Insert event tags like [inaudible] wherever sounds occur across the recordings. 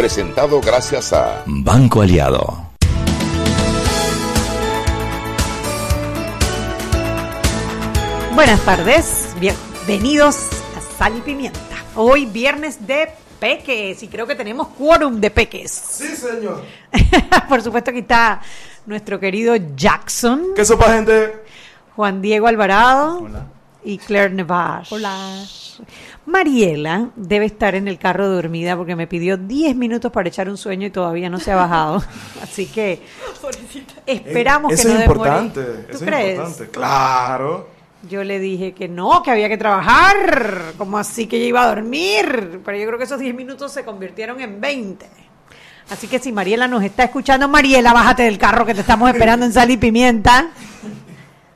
presentado gracias a Banco Aliado. Buenas tardes, bienvenidos a Sal y Pimienta. Hoy viernes de peques y creo que tenemos quórum de peques. Sí, señor. [laughs] Por supuesto que está nuestro querido Jackson. ¿Qué sopa, gente? Juan Diego Alvarado. Hola. Y Claire Nevash. Hola. Mariela debe estar en el carro dormida porque me pidió 10 minutos para echar un sueño y todavía no se ha bajado. [laughs] Así que esperamos eso que no es demore. importante. ¿Tú Eso crees? es importante. Claro. Yo le dije que no, que había que trabajar. Como así que ella iba a dormir? Pero yo creo que esos 10 minutos se convirtieron en 20. Así que si Mariela nos está escuchando, Mariela, bájate del carro que te estamos esperando en Sal y Pimienta.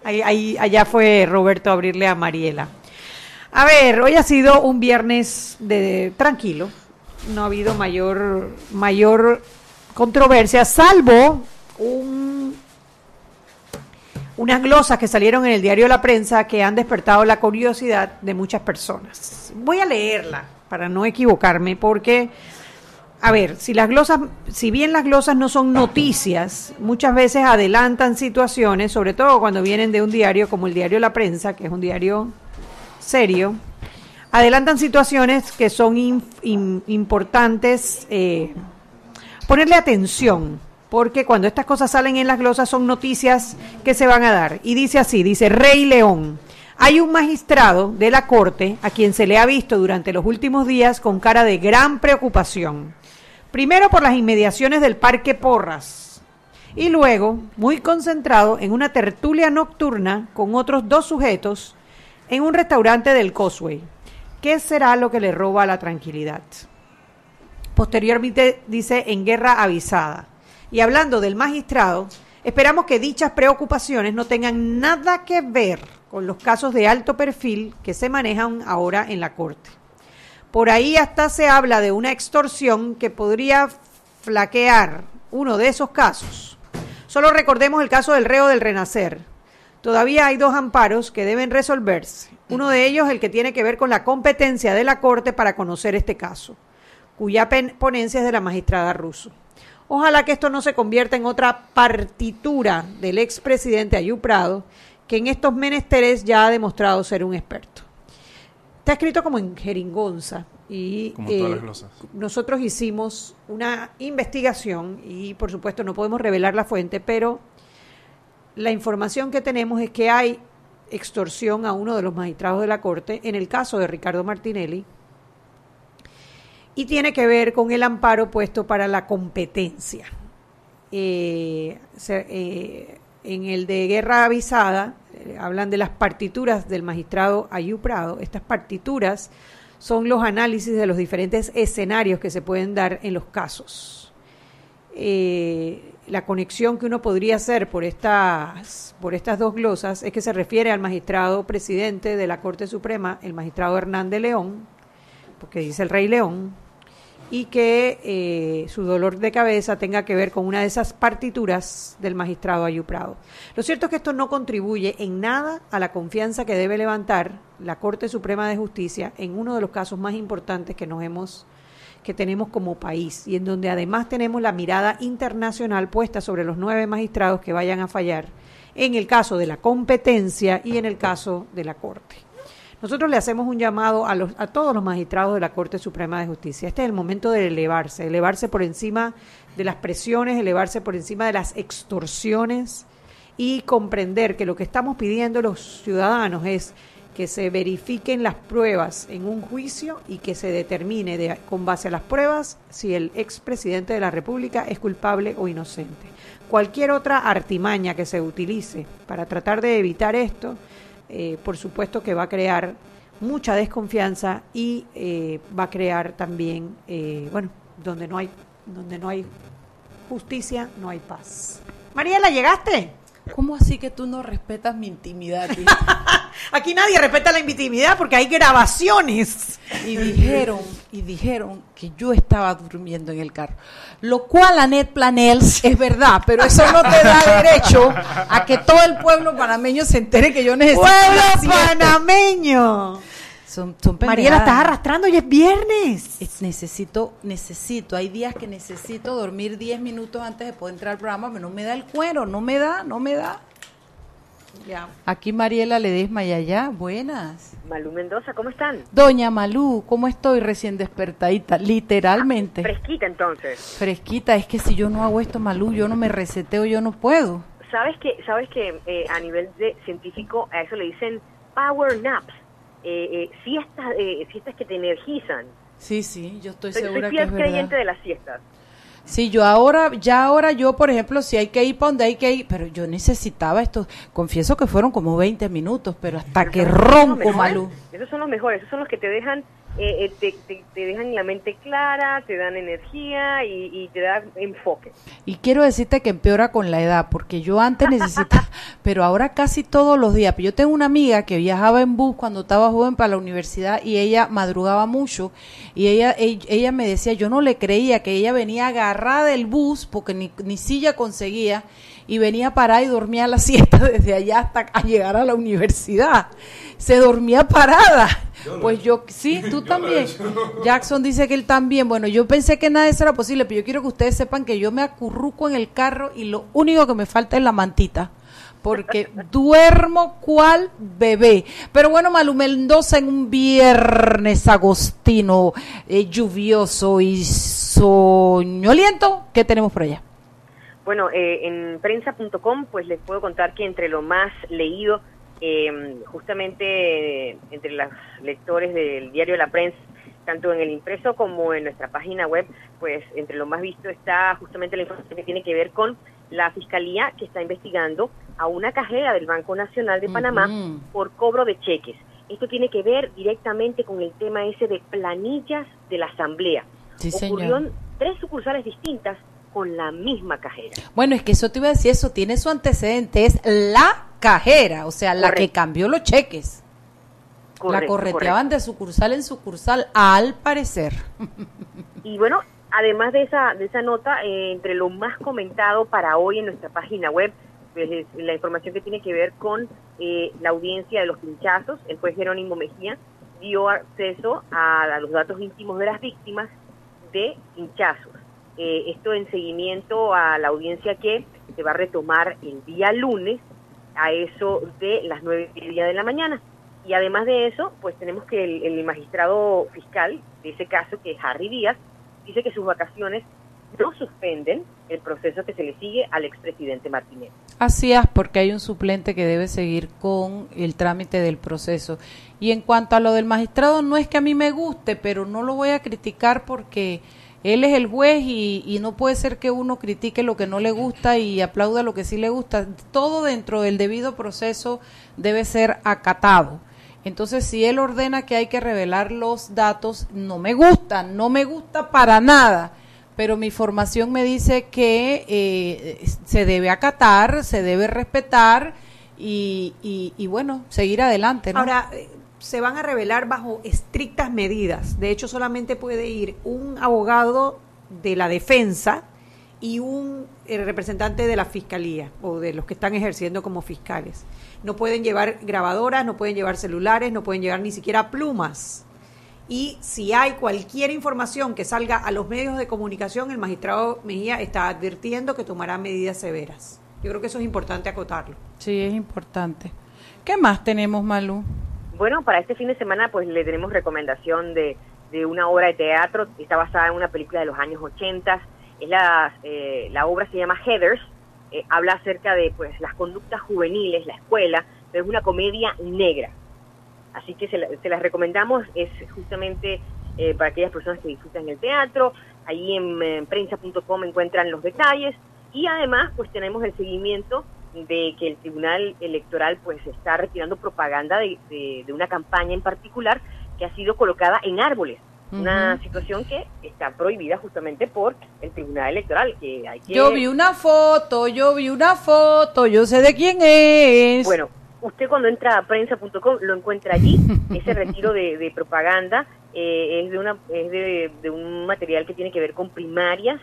Ahí, ahí- allá fue Roberto a abrirle a Mariela. A ver, hoy ha sido un viernes de, tranquilo. No ha habido mayor, mayor controversia, salvo un unas glosas que salieron en el diario La Prensa que han despertado la curiosidad de muchas personas. Voy a leerla para no equivocarme porque, a ver, si las glosas, si bien las glosas no son noticias, muchas veces adelantan situaciones, sobre todo cuando vienen de un diario como el diario La Prensa, que es un diario serio, adelantan situaciones que son importantes eh, ponerle atención, porque cuando estas cosas salen en las glosas son noticias que se van a dar. Y dice así, dice Rey León. Hay un magistrado de la Corte a quien se le ha visto durante los últimos días con cara de gran preocupación. Primero por las inmediaciones del Parque Porras y luego muy concentrado en una tertulia nocturna con otros dos sujetos en un restaurante del Causeway. ¿Qué será lo que le roba la tranquilidad? Posteriormente dice en guerra avisada. Y hablando del magistrado, esperamos que dichas preocupaciones no tengan nada que ver con los casos de alto perfil que se manejan ahora en la Corte. Por ahí hasta se habla de una extorsión que podría flaquear uno de esos casos. Solo recordemos el caso del reo del Renacer. Todavía hay dos amparos que deben resolverse. Uno de ellos el que tiene que ver con la competencia de la Corte para conocer este caso, cuya ponencia es de la magistrada Russo. Ojalá que esto no se convierta en otra partitura del expresidente Ayú Prado, que en estos menesteres ya ha demostrado ser un experto. Está escrito como en jeringonza y Como todas eh, las glosas. nosotros hicimos una investigación y por supuesto no podemos revelar la fuente, pero la información que tenemos es que hay extorsión a uno de los magistrados de la Corte en el caso de Ricardo Martinelli y tiene que ver con el amparo puesto para la competencia. Eh, eh, en el de guerra avisada eh, hablan de las partituras del magistrado Ayú Prado. Estas partituras son los análisis de los diferentes escenarios que se pueden dar en los casos. Eh, la conexión que uno podría hacer por estas, por estas dos glosas es que se refiere al magistrado presidente de la Corte Suprema, el magistrado Hernández León, porque dice el rey León, y que eh, su dolor de cabeza tenga que ver con una de esas partituras del magistrado Ayú Prado. Lo cierto es que esto no contribuye en nada a la confianza que debe levantar la Corte Suprema de Justicia en uno de los casos más importantes que nos hemos que tenemos como país y en donde además tenemos la mirada internacional puesta sobre los nueve magistrados que vayan a fallar en el caso de la competencia y en el caso de la Corte. Nosotros le hacemos un llamado a, los, a todos los magistrados de la Corte Suprema de Justicia. Este es el momento de elevarse, elevarse por encima de las presiones, elevarse por encima de las extorsiones y comprender que lo que estamos pidiendo los ciudadanos es que se verifiquen las pruebas en un juicio y que se determine de- con base a las pruebas si el expresidente de la República es culpable o inocente. Cualquier otra artimaña que se utilice para tratar de evitar esto, eh, por supuesto que va a crear mucha desconfianza y eh, va a crear también, eh, bueno, donde no hay, donde no hay justicia no hay paz. Mariela, ¿llegaste? ¿Cómo así que tú no respetas mi intimidad? [laughs] Aquí nadie respeta la intimidad porque hay grabaciones. Y dijeron, y dijeron que yo estaba durmiendo en el carro. Lo cual, Anet Planels, es verdad, pero eso no te da derecho a que todo el pueblo panameño se entere que yo necesito. ¡Pueblo panameño! Son, son Mariela, estás arrastrando y es viernes. Es- necesito, necesito, hay días que necesito dormir 10 minutos antes de poder entrar al programa, pero no me da el cuero, no me da, no me da. Ya. Aquí Mariela Ledesma y allá, buenas. Malú Mendoza, ¿cómo están? Doña Malú, ¿cómo estoy recién despertadita? Literalmente. Fresquita entonces. Fresquita, es que si yo no hago esto, Malú, yo no me reseteo, yo no puedo. ¿Sabes que sabes que eh, a nivel de científico a eso le dicen power naps? Eh, eh, siestas, eh, siestas que te energizan. Sí, sí, yo estoy Soy, soy segura que fiel es creyente verdad. de las siestas. Sí, yo ahora, ya ahora yo, por ejemplo, si hay que ir para donde hay que ir, pero yo necesitaba esto, confieso que fueron como 20 minutos, pero hasta que ronco. Malú. Esos son los mejores, esos son los que te dejan, eh, eh, te, te- te dejan la mente clara, te dan energía y, y te dan enfoque. Y quiero decirte que empeora con la edad, porque yo antes necesitaba, [laughs] pero ahora casi todos los días. Yo tengo una amiga que viajaba en bus cuando estaba joven para la universidad y ella madrugaba mucho y ella, ella, ella me decía, yo no le creía que ella venía agarrada del bus porque ni, ni silla conseguía y venía parada y dormía a la siesta [laughs] desde allá hasta a llegar a la universidad. Se dormía parada. Pues yo, sí, [laughs] tú también. Jackson dice que él también. Bueno, yo pensé que nada de eso era posible, pero yo quiero que ustedes sepan que yo me acurruco en el carro y lo único que me falta es la mantita. Porque [laughs] duermo cual bebé. Pero bueno, Malu Mendoza en un viernes agostino, eh, lluvioso y soñoliento, ¿qué tenemos por allá? Bueno, eh, en prensa.com pues les puedo contar que entre lo más leído, eh, justamente eh, entre los lectores del diario La Prensa, tanto en el impreso como en nuestra página web, pues entre lo más visto está justamente la información que tiene que ver con la fiscalía que está investigando a una cajera del Banco Nacional de Panamá por cobro de cheques. Esto tiene que ver directamente con el tema ese de planillas de la Asamblea. Sí, Ocurrió en tres sucursales distintas con la misma cajera. Bueno, es que eso te iba a decir, eso tiene su antecedente, es la cajera, o sea, la que cambió los cheques. la Correcto, correteaban de sucursal en sucursal, al parecer. [laughs] Y bueno, además de esa, de esa nota, eh, entre lo más comentado para hoy en nuestra página web, pues, es la información que tiene que ver con eh, la audiencia de los pinchazos. El juez Jerónimo Mejía dio acceso a, a los datos íntimos de las víctimas de pinchazos. Eh, esto en seguimiento a la audiencia que se va a retomar el día lunes a eso de las nueve y media de la mañana. Y además de eso, pues tenemos que el, el magistrado fiscal de ese caso, que es Harry Díaz, dice que sus vacaciones no suspenden el proceso que se le sigue al expresidente Martínez. Así es, porque hay un suplente que debe seguir con el trámite del proceso. Y en cuanto a lo del magistrado, no es que a mí me guste, pero no lo voy a criticar porque él es el juez y, no puede ser que uno critique lo que no le gusta y aplauda lo que sí le gusta. Todo dentro del debido proceso debe ser acatado. Entonces, si él ordena que hay que revelar los datos, no me gusta, no me gusta para nada. Pero mi formación me dice que eh, se debe acatar, se debe respetar y, bueno, seguir adelante. Ahora, se van a revelar bajo estrictas medidas. De hecho, solamente puede ir un abogado de la defensa y un eh, representante de la fiscalía o de los que están ejerciendo como fiscales. No pueden llevar grabadoras, no pueden llevar celulares, no pueden llevar ni siquiera plumas. Y si hay cualquier información que salga a los medios de comunicación, el magistrado Mejía está advirtiendo que tomará medidas severas. Yo creo que eso es importante acotarlo. Sí, es importante. ¿Qué más tenemos, Malú? Bueno, para este fin de semana pues le tenemos recomendación de, de una obra de teatro, está basada en una película de los años 80, es la, eh, la obra se llama Heathers, eh, habla acerca de pues las conductas juveniles, la escuela, pero es una comedia negra. Así que se, la- se las recomendamos, es justamente eh, para aquellas personas que disfrutan el teatro, ahí en, eh, prensa.com encuentran los detalles. Y además pues tenemos el seguimiento de que el Tribunal Electoral pues está retirando propaganda de, de- de una campaña en particular que ha sido colocada en árboles Una situación que está prohibida justamente por el Tribunal Electoral, que hay que... Yo vi una foto, yo vi una foto, yo sé de quién es. Bueno, usted cuando entra a prensa.com lo encuentra allí, [laughs] ese retiro de, de propaganda eh, es, de, una, es de, de un material que tiene que ver con primarias,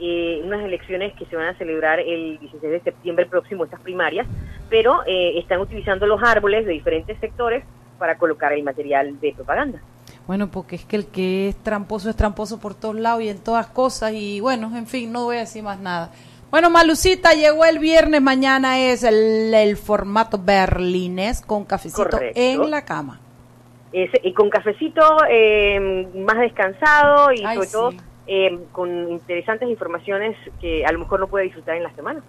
eh, unas elecciones que se van a celebrar el 16 de septiembre próximo, estas primarias, pero eh, están utilizando los árboles de diferentes sectores para colocar el material de propaganda. Bueno, porque es que el que es tramposo es tramposo por todos lados y en todas cosas y bueno, en fin, no voy a decir más nada. Bueno, Malucita, llegó el viernes, mañana es el, el formato berlinés con cafecito Correcto. en la cama. Es- y con cafecito eh, más descansado y Ay, sobre sí. todo eh, con interesantes informaciones que a lo mejor no puede disfrutar en la semana.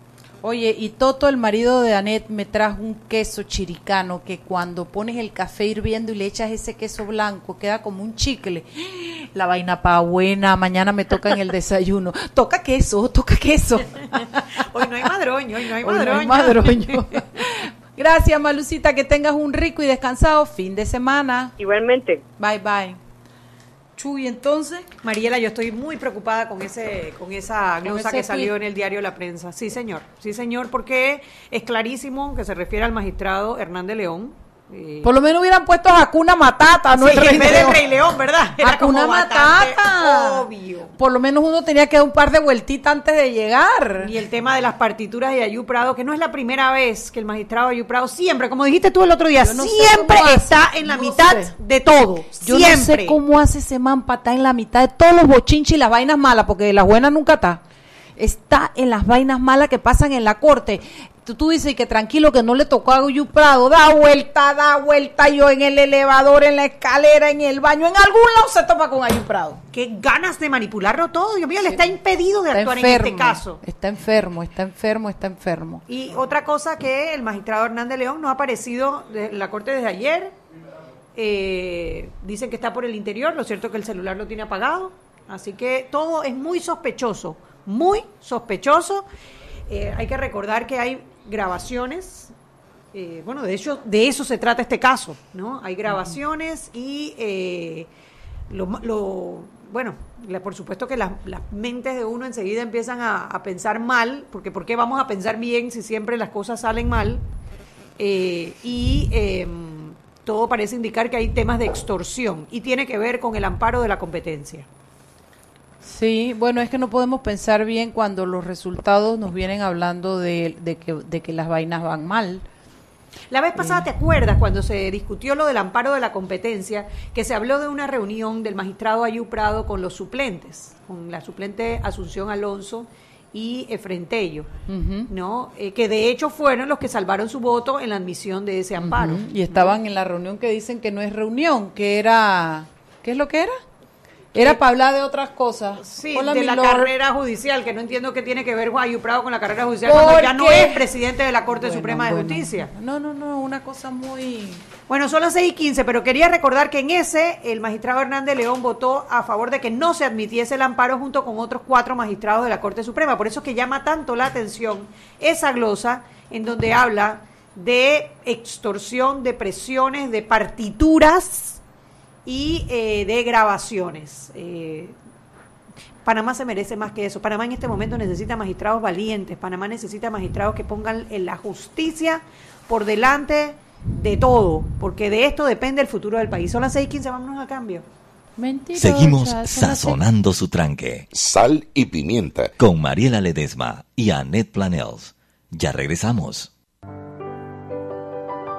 Oye, y Toto, el marido de Anet, me trajo un queso chiricano que cuando pones el café hirviendo y le echas ese queso blanco, queda como un chicle. La vaina pa' buena, mañana me toca en el desayuno. [laughs] Toca queso, toca queso. [laughs] Hoy no hay madroño, hoy no hay Hoy no madroño. hay madroño. [laughs] Gracias, Malucita, que tengas un rico y descansado fin de semana. Igualmente, Bye, bye. Chuy, entonces, Mariela, yo estoy muy preocupada con ese con esa glosa que salió en el diario La Prensa. Sí, señor. Sí, señor, porque es clarísimo que se refiere al magistrado Hernández León. Por lo menos hubieran puesto a Hakuna Matata, no sí, el Rey en vez del León. Rey León, ¿verdad? [laughs] Era Hakuna como bastante Matata. Obvio. Por lo menos uno tenía que dar un par de vueltitas antes de llegar. Y el tema de las partituras de Ayú Prado, que no es la primera vez que el magistrado Ayú Prado siempre, como dijiste tú el otro día, no siempre está en la No mitad sé. de todo. Yo siempre. no sé cómo hace ese man para estar en la mitad de todos los bochinches y las vainas malas, porque las buenas nunca está. Está en las vainas malas que pasan en la corte. Tú, tú dices que tranquilo, que no le tocó a Guyu Prado. Da vuelta, da vuelta. Yo en el elevador, en la escalera, en el baño, en algún lado se topa con Ayu Prado. Qué ganas de manipularlo todo. Dios mío, le está impedido de Está actuar en este caso. Está enfermo, está enfermo, está enfermo. Y otra cosa que el magistrado Hernández León no ha aparecido de la corte desde ayer. Eh, dicen que está por el interior, lo cierto es que el celular lo tiene apagado. Así que todo es muy sospechoso, muy sospechoso. Eh, hay que recordar que hay grabaciones. eh, bueno, de hecho, de eso se trata este caso, ¿no? Hay grabaciones y eh, lo, lo- bueno, la- por supuesto que las, las mentes de uno enseguida empiezan a, a pensar mal, porque ¿por qué vamos a pensar bien si siempre las cosas salen mal? Eh, y eh, todo parece indicar que hay temas de extorsión y tiene que ver con el amparo de la competencia. Sí, bueno, es que no podemos pensar bien cuando los resultados nos vienen hablando de, de que, de que las vainas van mal. La vez pasada, ¿te acuerdas cuando se discutió lo del amparo de la competencia? Que se habló de una reunión del magistrado Ayú Prado con los suplentes, con la suplente Asunción Alonso y Efrentello. ¿no? Eh, que de hecho fueron los que salvaron su voto en la admisión de ese amparo. Y estaban en la reunión que dicen que no es reunión, que era... ¿Qué es lo que era? Era para hablar de otras cosas. Sí, Hola, de la lord. carrera judicial, que no entiendo qué tiene que ver Ayú Prado con la carrera judicial cuando ya no es presidente de la Corte Bueno, Suprema de bueno. Justicia. No, no, no, una cosa muy... Bueno, son las 6 y 15, pero quería recordar que en ese el magistrado Hernández León votó a favor de que no se admitiese el amparo junto con otros cuatro magistrados de la Corte Suprema. Por eso es que llama tanto la atención esa glosa en donde habla de extorsión, de presiones, de partituras y eh, de grabaciones. Eh, Panamá se merece más que eso. Panamá en este momento necesita magistrados valientes. Panamá necesita magistrados que pongan en la justicia por delante de todo, porque de esto depende el futuro del país. Son las 6:15, vámonos a cambio. Mentirosa, Seguimos sazonando su tranque Sal y pimienta. con Mariela Ledesma y Annette Planels. Ya regresamos.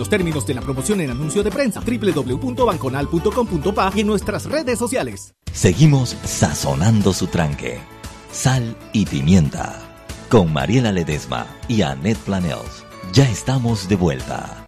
los términos de la promoción en anuncio de prensa www.banconal.com.pa y en nuestras redes sociales. Seguimos sazonando su tranque. Sal y pimienta. Con Mariela Ledesma y Annette Planels. Ya estamos de vuelta.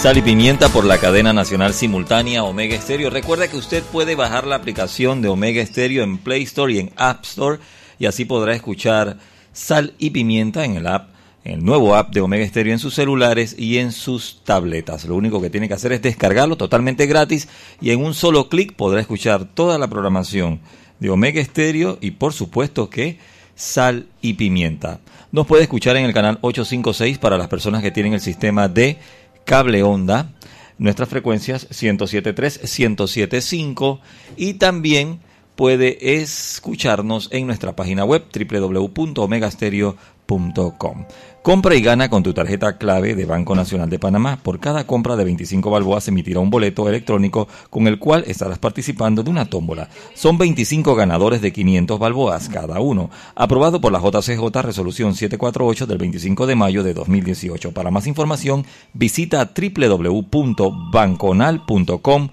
Sal y Pimienta por la cadena nacional simultánea Omega Estéreo. Recuerda que usted puede bajar la aplicación de Omega Estéreo en Play Store y en App Store y así podrá escuchar Sal y Pimienta en el app, en el nuevo app de Omega Stereo en sus celulares y en sus tabletas. Lo único que tiene que hacer es descargarlo totalmente gratis y en un solo clic podrá escuchar toda la programación de Omega Stereo y por supuesto que Sal y Pimienta. Nos puede escuchar en el canal 856 para las personas que tienen el sistema de cable onda. Nuestras frecuencias 107.3, 107.5 y también puede escucharnos en nuestra página web www.omegastereo.com. Compra y gana con tu tarjeta clave de Banco Nacional de Panamá. Por cada compra de 25 balboas se emitirá un boleto electrónico con el cual estarás participando de una tómbola. Son 25 ganadores de 500 balboas cada uno. Aprobado por la JCJ Resolución 748 del 25 de mayo de 2018. Para más información visita www.banconal.com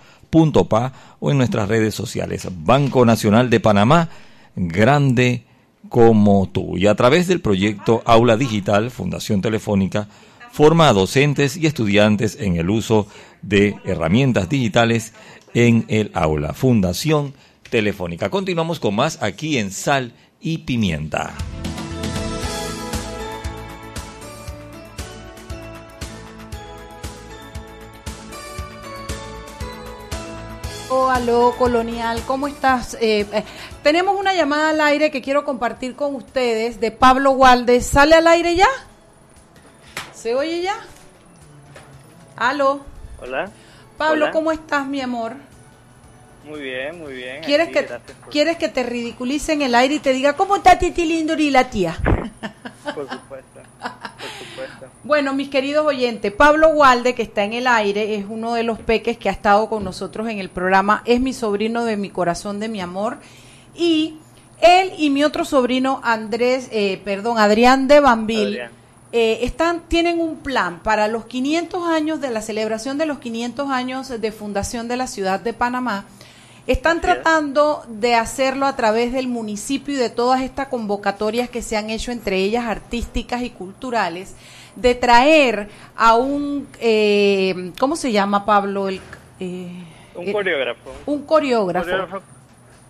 o en nuestras redes sociales. Banco Nacional de Panamá, grande como tú. Y a través del proyecto Aula Digital, Fundación Telefónica, forma a docentes y estudiantes en el uso de herramientas digitales en el aula. Fundación Telefónica. Continuamos con más aquí en Sal y Pimienta. Aló, colonial, ¿cómo estás? Eh, eh, tenemos una llamada al aire que quiero compartir con ustedes de Pablo Waldes. ¿Sale al aire ya? ¿Se oye ya? Aló. Hola. Pablo, ¿cómo estás, mi amor? Muy bien, muy bien. ¿Quieres, que, ¿Quieres que te ridiculice en el aire y te diga, ¿cómo está Titi Lindo y la tía? Por supuesto. Bueno, mis queridos oyentes, Pablo Walde, que está en el aire, es uno de los peques que ha estado con nosotros en el programa, es mi sobrino de mi corazón, de mi amor, y él y mi otro sobrino, Andrés, eh, perdón, Adrián de Bambil, eh, están, tienen un plan para los 500 años de la celebración de los 500 años de fundación de la ciudad de Panamá. Están tratando de hacerlo a través del municipio y de todas estas convocatorias que se han hecho, entre ellas artísticas y culturales, de traer a un, eh, ¿cómo se llama Pablo? El, eh, un coreógrafo. Un coreógrafo.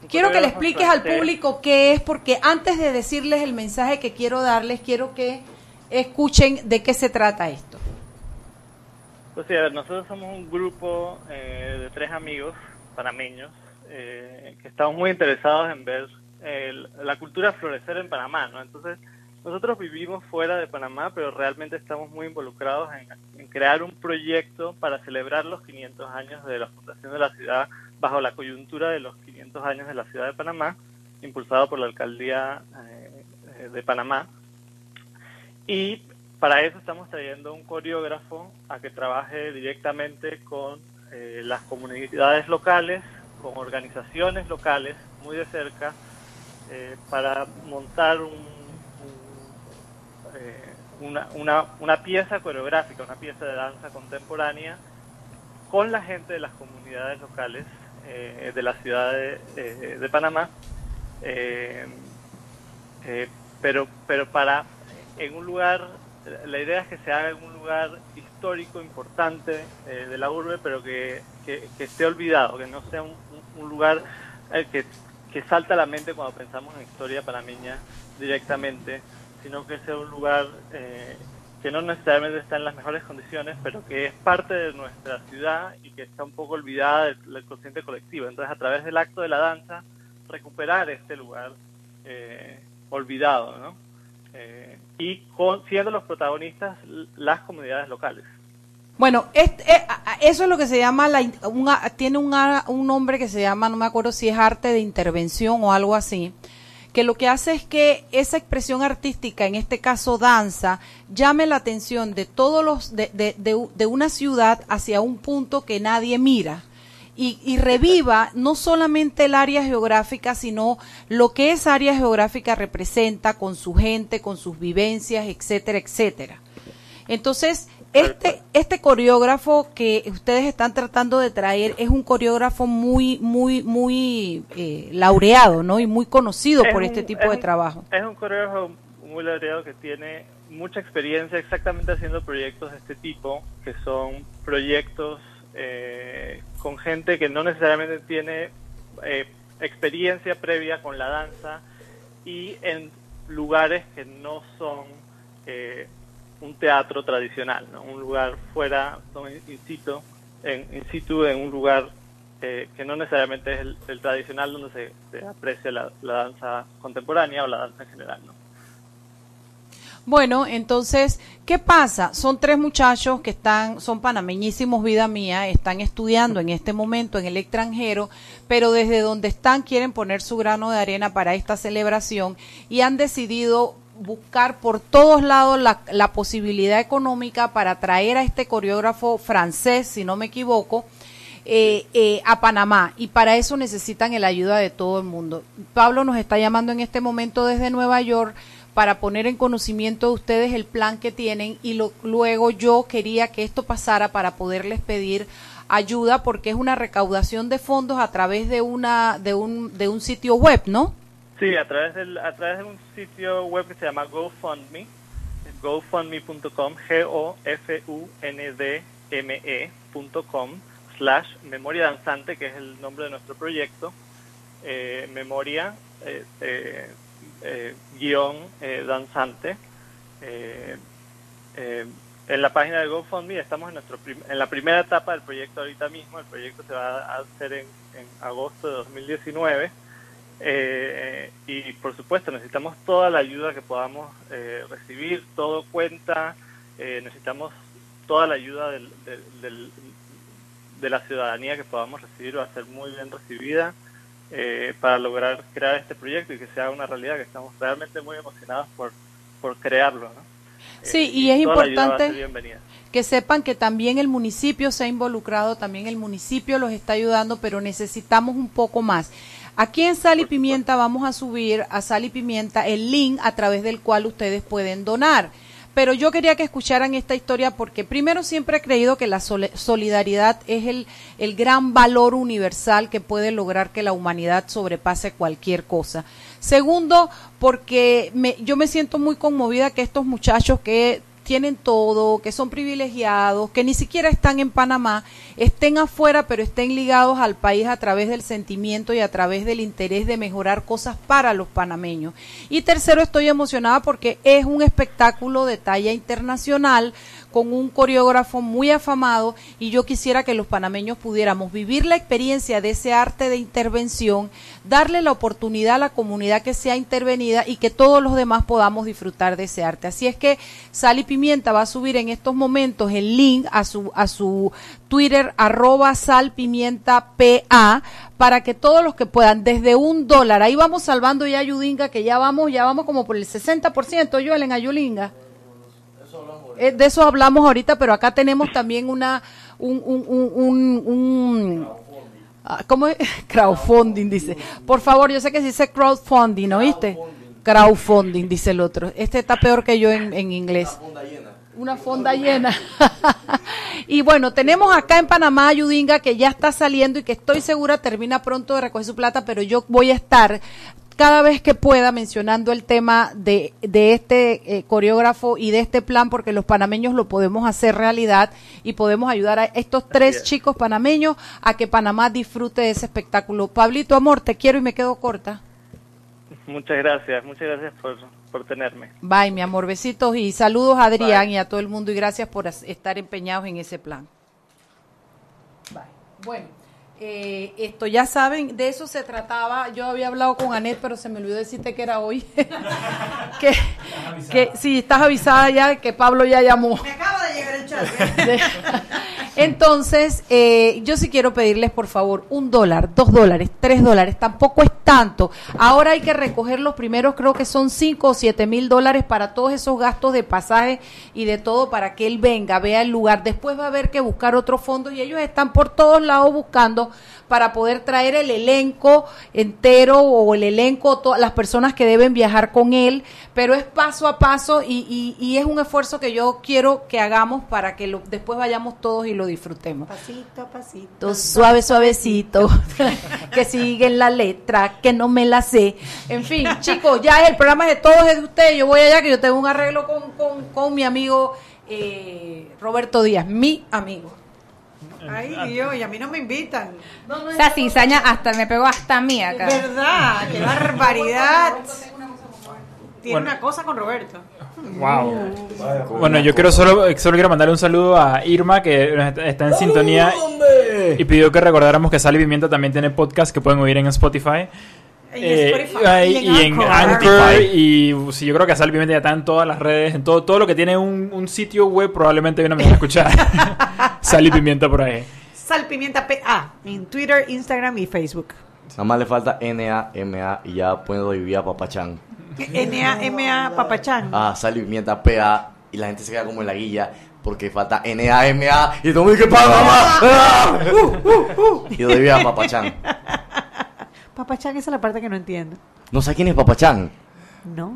quiero que le expliques al público qué es, porque antes de decirles el mensaje que quiero darles, quiero que escuchen de qué se trata esto. Pues sí, a ver, nosotros somos un grupo eh, de tres amigos panameños que estamos muy interesados en ver la cultura florecer en Panamá, ¿no? Entonces, nosotros vivimos fuera de Panamá, pero realmente estamos muy involucrados en, crear un proyecto para celebrar los 500 años de la fundación de la ciudad bajo la coyuntura de los 500 años de la ciudad de Panamá, impulsado por la alcaldía eh, de Panamá. Y para eso estamos trayendo un coreógrafo a que trabaje directamente con eh, las comunidades locales, con organizaciones locales, muy de cerca, eh, para montar un eh, una, una, una, pieza coreográfica, una pieza de danza contemporánea con la gente de las comunidades locales eh, de la ciudad de, de Panamá, eh, pero, pero para en un lugar la idea es que se haga en un lugar histórico importante eh, de la urbe, pero que, que, que esté olvidado, que no sea un, un- lugar eh, que, que salta a la mente cuando pensamos en historia panameña directamente, sino que sea un lugar eh, que no necesariamente está en las mejores condiciones, pero que es parte de nuestra ciudad y que está un poco olvidada del, del consciente colectivo. Entonces, a través del acto de la danza, recuperar este lugar eh, olvidado, ¿no? Eh, y con, siendo los protagonistas las comunidades locales. Bueno, este, eh, eso es lo que se llama, la, una- tiene un, nombre que se llama, no me acuerdo si es arte de intervención o algo así, que lo que hace es que esa expresión artística, en este caso danza, llame la atención de todos los, de, de, de de una ciudad hacia un punto que nadie mira. Y, y reviva no solamente el área geográfica, sino lo que esa área geográfica representa con su gente, con sus vivencias, etcétera, etcétera. Entonces, este, este coreógrafo que ustedes están tratando de traer es un coreógrafo muy, muy, muy eh, laureado, ¿no? Y muy conocido Es por un- este tipo es de un- trabajo. Es un coreógrafo muy laureado que tiene mucha experiencia exactamente haciendo proyectos de este tipo, que son proyectos eh, con gente que no necesariamente tiene eh, experiencia previa con la danza y en lugares que no son eh, un teatro tradicional, ¿no? un lugar fuera, in situ, en, in situ en un lugar eh, que no necesariamente es el, el tradicional donde se, se aprecia la, la danza contemporánea o la danza en general. ¿no? Bueno, entonces, ¿qué pasa? Son tres muchachos que están, son panameñísimos, vida mía, están estudiando en este momento en el extranjero, pero desde donde están quieren poner su grano de arena para esta celebración y han decidido buscar por todos lados la, la posibilidad económica para traer a este coreógrafo francés, si no me equivoco, eh, eh, a Panamá y para eso necesitan la ayuda de todo el mundo. Pablo nos está llamando en este momento desde Nueva York para poner en conocimiento de ustedes el plan que tienen y lo- luego yo quería que esto pasara para poderles pedir ayuda porque es una recaudación de fondos a través de una de un de un sitio web, ¿no? Sí, a través, del, a través de un sitio web que se llama GoFundMe, gofundme.com, G-O-F-U-N-D-M-E.com, slash Memoria Danzante, que es el nombre de nuestro proyecto, eh, Memoria, eh, eh, eh, guion eh, danzante. En la página de GoFundMe estamos en, nuestro en la primera etapa del proyecto ahorita mismo. El proyecto se va a hacer en agosto de 2019. Eh, y por supuesto necesitamos toda la ayuda que podamos eh, recibir, todo cuenta, eh, necesitamos toda la ayuda del, del- del- de la ciudadanía que podamos recibir, va a ser muy bien recibida eh, para lograr crear este proyecto y que sea una realidad que estamos realmente muy emocionados por, por crearlo. ¿no? Sí, Eh, y es importante- que sepan que también el municipio se ha involucrado, también el municipio los está ayudando, pero necesitamos un poco más. Aquí en Sal y Pimienta vamos a subir a Sal y Pimienta el link a través del cual ustedes pueden donar. Pero yo quería que escucharan esta historia porque primero siempre he creído que la solidaridad es el, el gran valor universal que puede lograr que la humanidad sobrepase cualquier cosa. Segundo, porque me- yo me siento muy conmovida que estos muchachos que tienen todo, que son privilegiados, que ni siquiera están en Panamá, estén afuera, pero estén ligados al país a través del sentimiento y a través del interés de mejorar cosas para los panameños. Y tercero, estoy emocionada porque es un espectáculo de talla internacional con un coreógrafo muy afamado y yo quisiera que los panameños pudiéramos vivir la experiencia de ese arte de intervención, darle la oportunidad a la comunidad que sea intervenida y que todos los demás podamos disfrutar de ese arte. Así es que Sal y Pimienta va a subir en estos momentos el link a su, a su Twitter arroba Sal Pimienta PA para que todos los que puedan, desde un dólar, ahí vamos salvando ya a Yudinga, que ya vamos, ya vamos como por el 60%, yo en Ayulinga. Eh, de eso hablamos ahorita, pero acá tenemos también una un, un, un, un- un- ah, ¿cómo es? [laughs] crowdfunding dice. Por favor, yo sé que se dice crowdfunding, ¿no viste? Crowdfunding dice el otro. Este está peor que yo en, en inglés. Una fonda llena. [laughs] y bueno, tenemos acá en Panamá a Yudinga que ya está saliendo y que estoy segura termina pronto de recoger su plata, pero yo voy a estar cada vez que pueda mencionando el tema de, de este eh, coreógrafo y de este plan, porque los panameños lo podemos hacer realidad y podemos ayudar a estos tres chicos panameños a que Panamá disfrute de ese espectáculo. Pablito, amor, te quiero y me quedo corta. Muchas gracias, muchas gracias por, por tenerme. Bye, mi amor, besitos y saludos a Adrián y a todo el mundo y gracias por estar empeñados en ese plan. Bye. Bueno, eh, esto ya saben, de eso se trataba. Yo había hablado con Anet, pero se me olvidó decirte que era hoy. [laughs] que, que sí, estás avisada ya que Pablo ya llamó. Me acaba de llegar el chat. [laughs] Entonces, eh, yo sí quiero pedirles, por favor, un dólar, dos dólares, tres dólares, tampoco es tanto. Ahora hay que recoger los primeros, creo que son cinco o siete mil dólares para todos esos gastos de pasaje y de todo para que él venga, vea el lugar. Después va a haber que buscar otros fondos y ellos están por todos lados buscando para poder traer el elenco entero o el elenco, todas las personas que deben viajar con él, pero es paso a paso y, y- y es un esfuerzo que yo quiero que hagamos para que lo- después vayamos todos y lo disfrutemos. Pasito a pasito. Suave, suavecito, [laughs] que siguen la letra, que no me la sé. En fin, [laughs] chicos, ya el programa es de todos, es de ustedes. Yo voy allá, que yo tengo un arreglo con, con, con mi amigo eh, Roberto Díaz, mi amigo. Ay, Dios, y a mí no me invitan. Esa cizaña hasta me pegó hasta a mí acá. ¿Verdad? ¡Qué barbaridad! Tiene Bueno. una cosa con Roberto. Wow. Bueno, yo quiero solo, solo quiero mandarle un saludo a Irma que está en sintonía y pidió que recordáramos que Sal y Pimienta también tiene podcast que pueden oír en Spotify. Eh, y y en Anchor. Y uh, sí, yo creo que Sal y Pimienta ya está en todas las redes, en todo todo lo que tiene un, un sitio web probablemente manera de escuchar [laughs] Sal y Pimienta por ahí. Salpimienta PA en Twitter, Instagram y Facebook. Nada más le falta NA, MA y ya puedo vivir a Papachán. N-A-M-A Papachán. Ah, sal y pimienta PA y la gente se queda como en la guilla porque falta NA, MA y todo el mundo que paga [laughs] mamá. Ah. Y yo vivía a Papachán. [laughs] Papachán, esa es la parte que no entiendo. ¿No sabes quién es Papachán? No.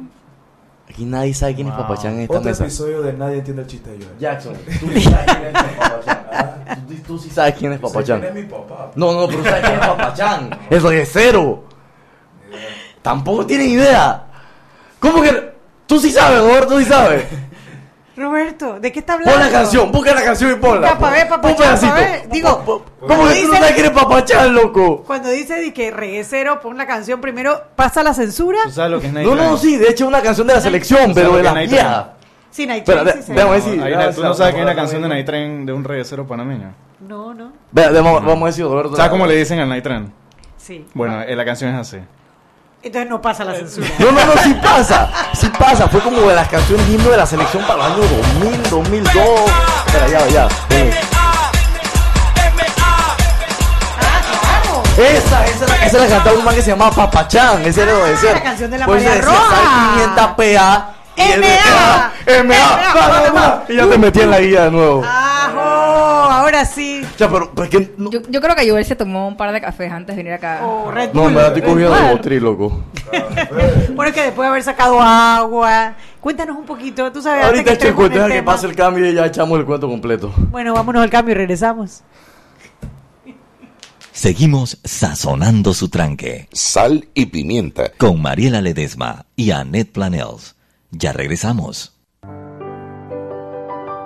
Aquí nadie sabe quién es Papachán en esta Otro mesa. episodio de Nadie entiende el chiste de Joel. Jackson, tú [laughs] sí sabes quién es Papachán. ¿ah? Tú, tú sí sabes quién es Papachán. quién es mi papá. No, no, pero sabes quién es Papachán. [laughs] El reguecero. Tampoco tienen idea. ¿Cómo que? Tú sí sabes, Roberto, tú sí sabes. [laughs] Roberto, ¿de qué está hablando? Pon la canción, busca la canción y ponla. Ya, pa' ver, Pon Papachán, un pedacito. pa' ver. Digo, ¿Cómo cuando que tú no dice- sabes quién es Papachán, loco? Cuando dice de que reguecero, pon la canción primero, pasa la censura. ¿Tú sabes lo que es Night No, no, Train? sí, de hecho es una canción de la selección, ¿Tú sabes pero de la Night vieja. Sí, Night Espera, Train, de- sí Hay una- ¿Tú no sabes que hay una canción de. Night Train de un reguecero panameño? No, no. Vea, vamos, vamos a decir, Roberto. ¿Sabes cómo le dicen al Night Train? Sí. Bueno, eh, la canción es así. Entonces no pasa la censura. No, no, no, sí pasa, sí pasa. Fue como de las canciones himno de la selección para el año 2000, 2002. Espera, ya, ya. eh. Esa, esa, la- esa la cantaba un man que se llamaba Papachán. Ese era lo de ser. la canción de la Pues María Roja. Sal, pimienta, PA. y el MA. MA. Y ya te metí en la guía de nuevo. ¡Ajo! Ahora sí. Ya, pero, pero es que no, Yo, yo creo que Joel se tomó un par de cafés antes de venir acá. Oh, Red no Bull. me la estoy cogiendo de botri, loco. Bueno, es que después de haber sacado agua. Cuéntanos un poquito, tú sabes. antes Ahorita echo el entremos en cuento, deja que tema. pase el cambio y ya echamos el cuento completo. Bueno, vámonos al cambio y regresamos. Seguimos sazonando su tranque. Sal y pimienta. Con Mariela Ledesma y Annette Planels. Ya regresamos.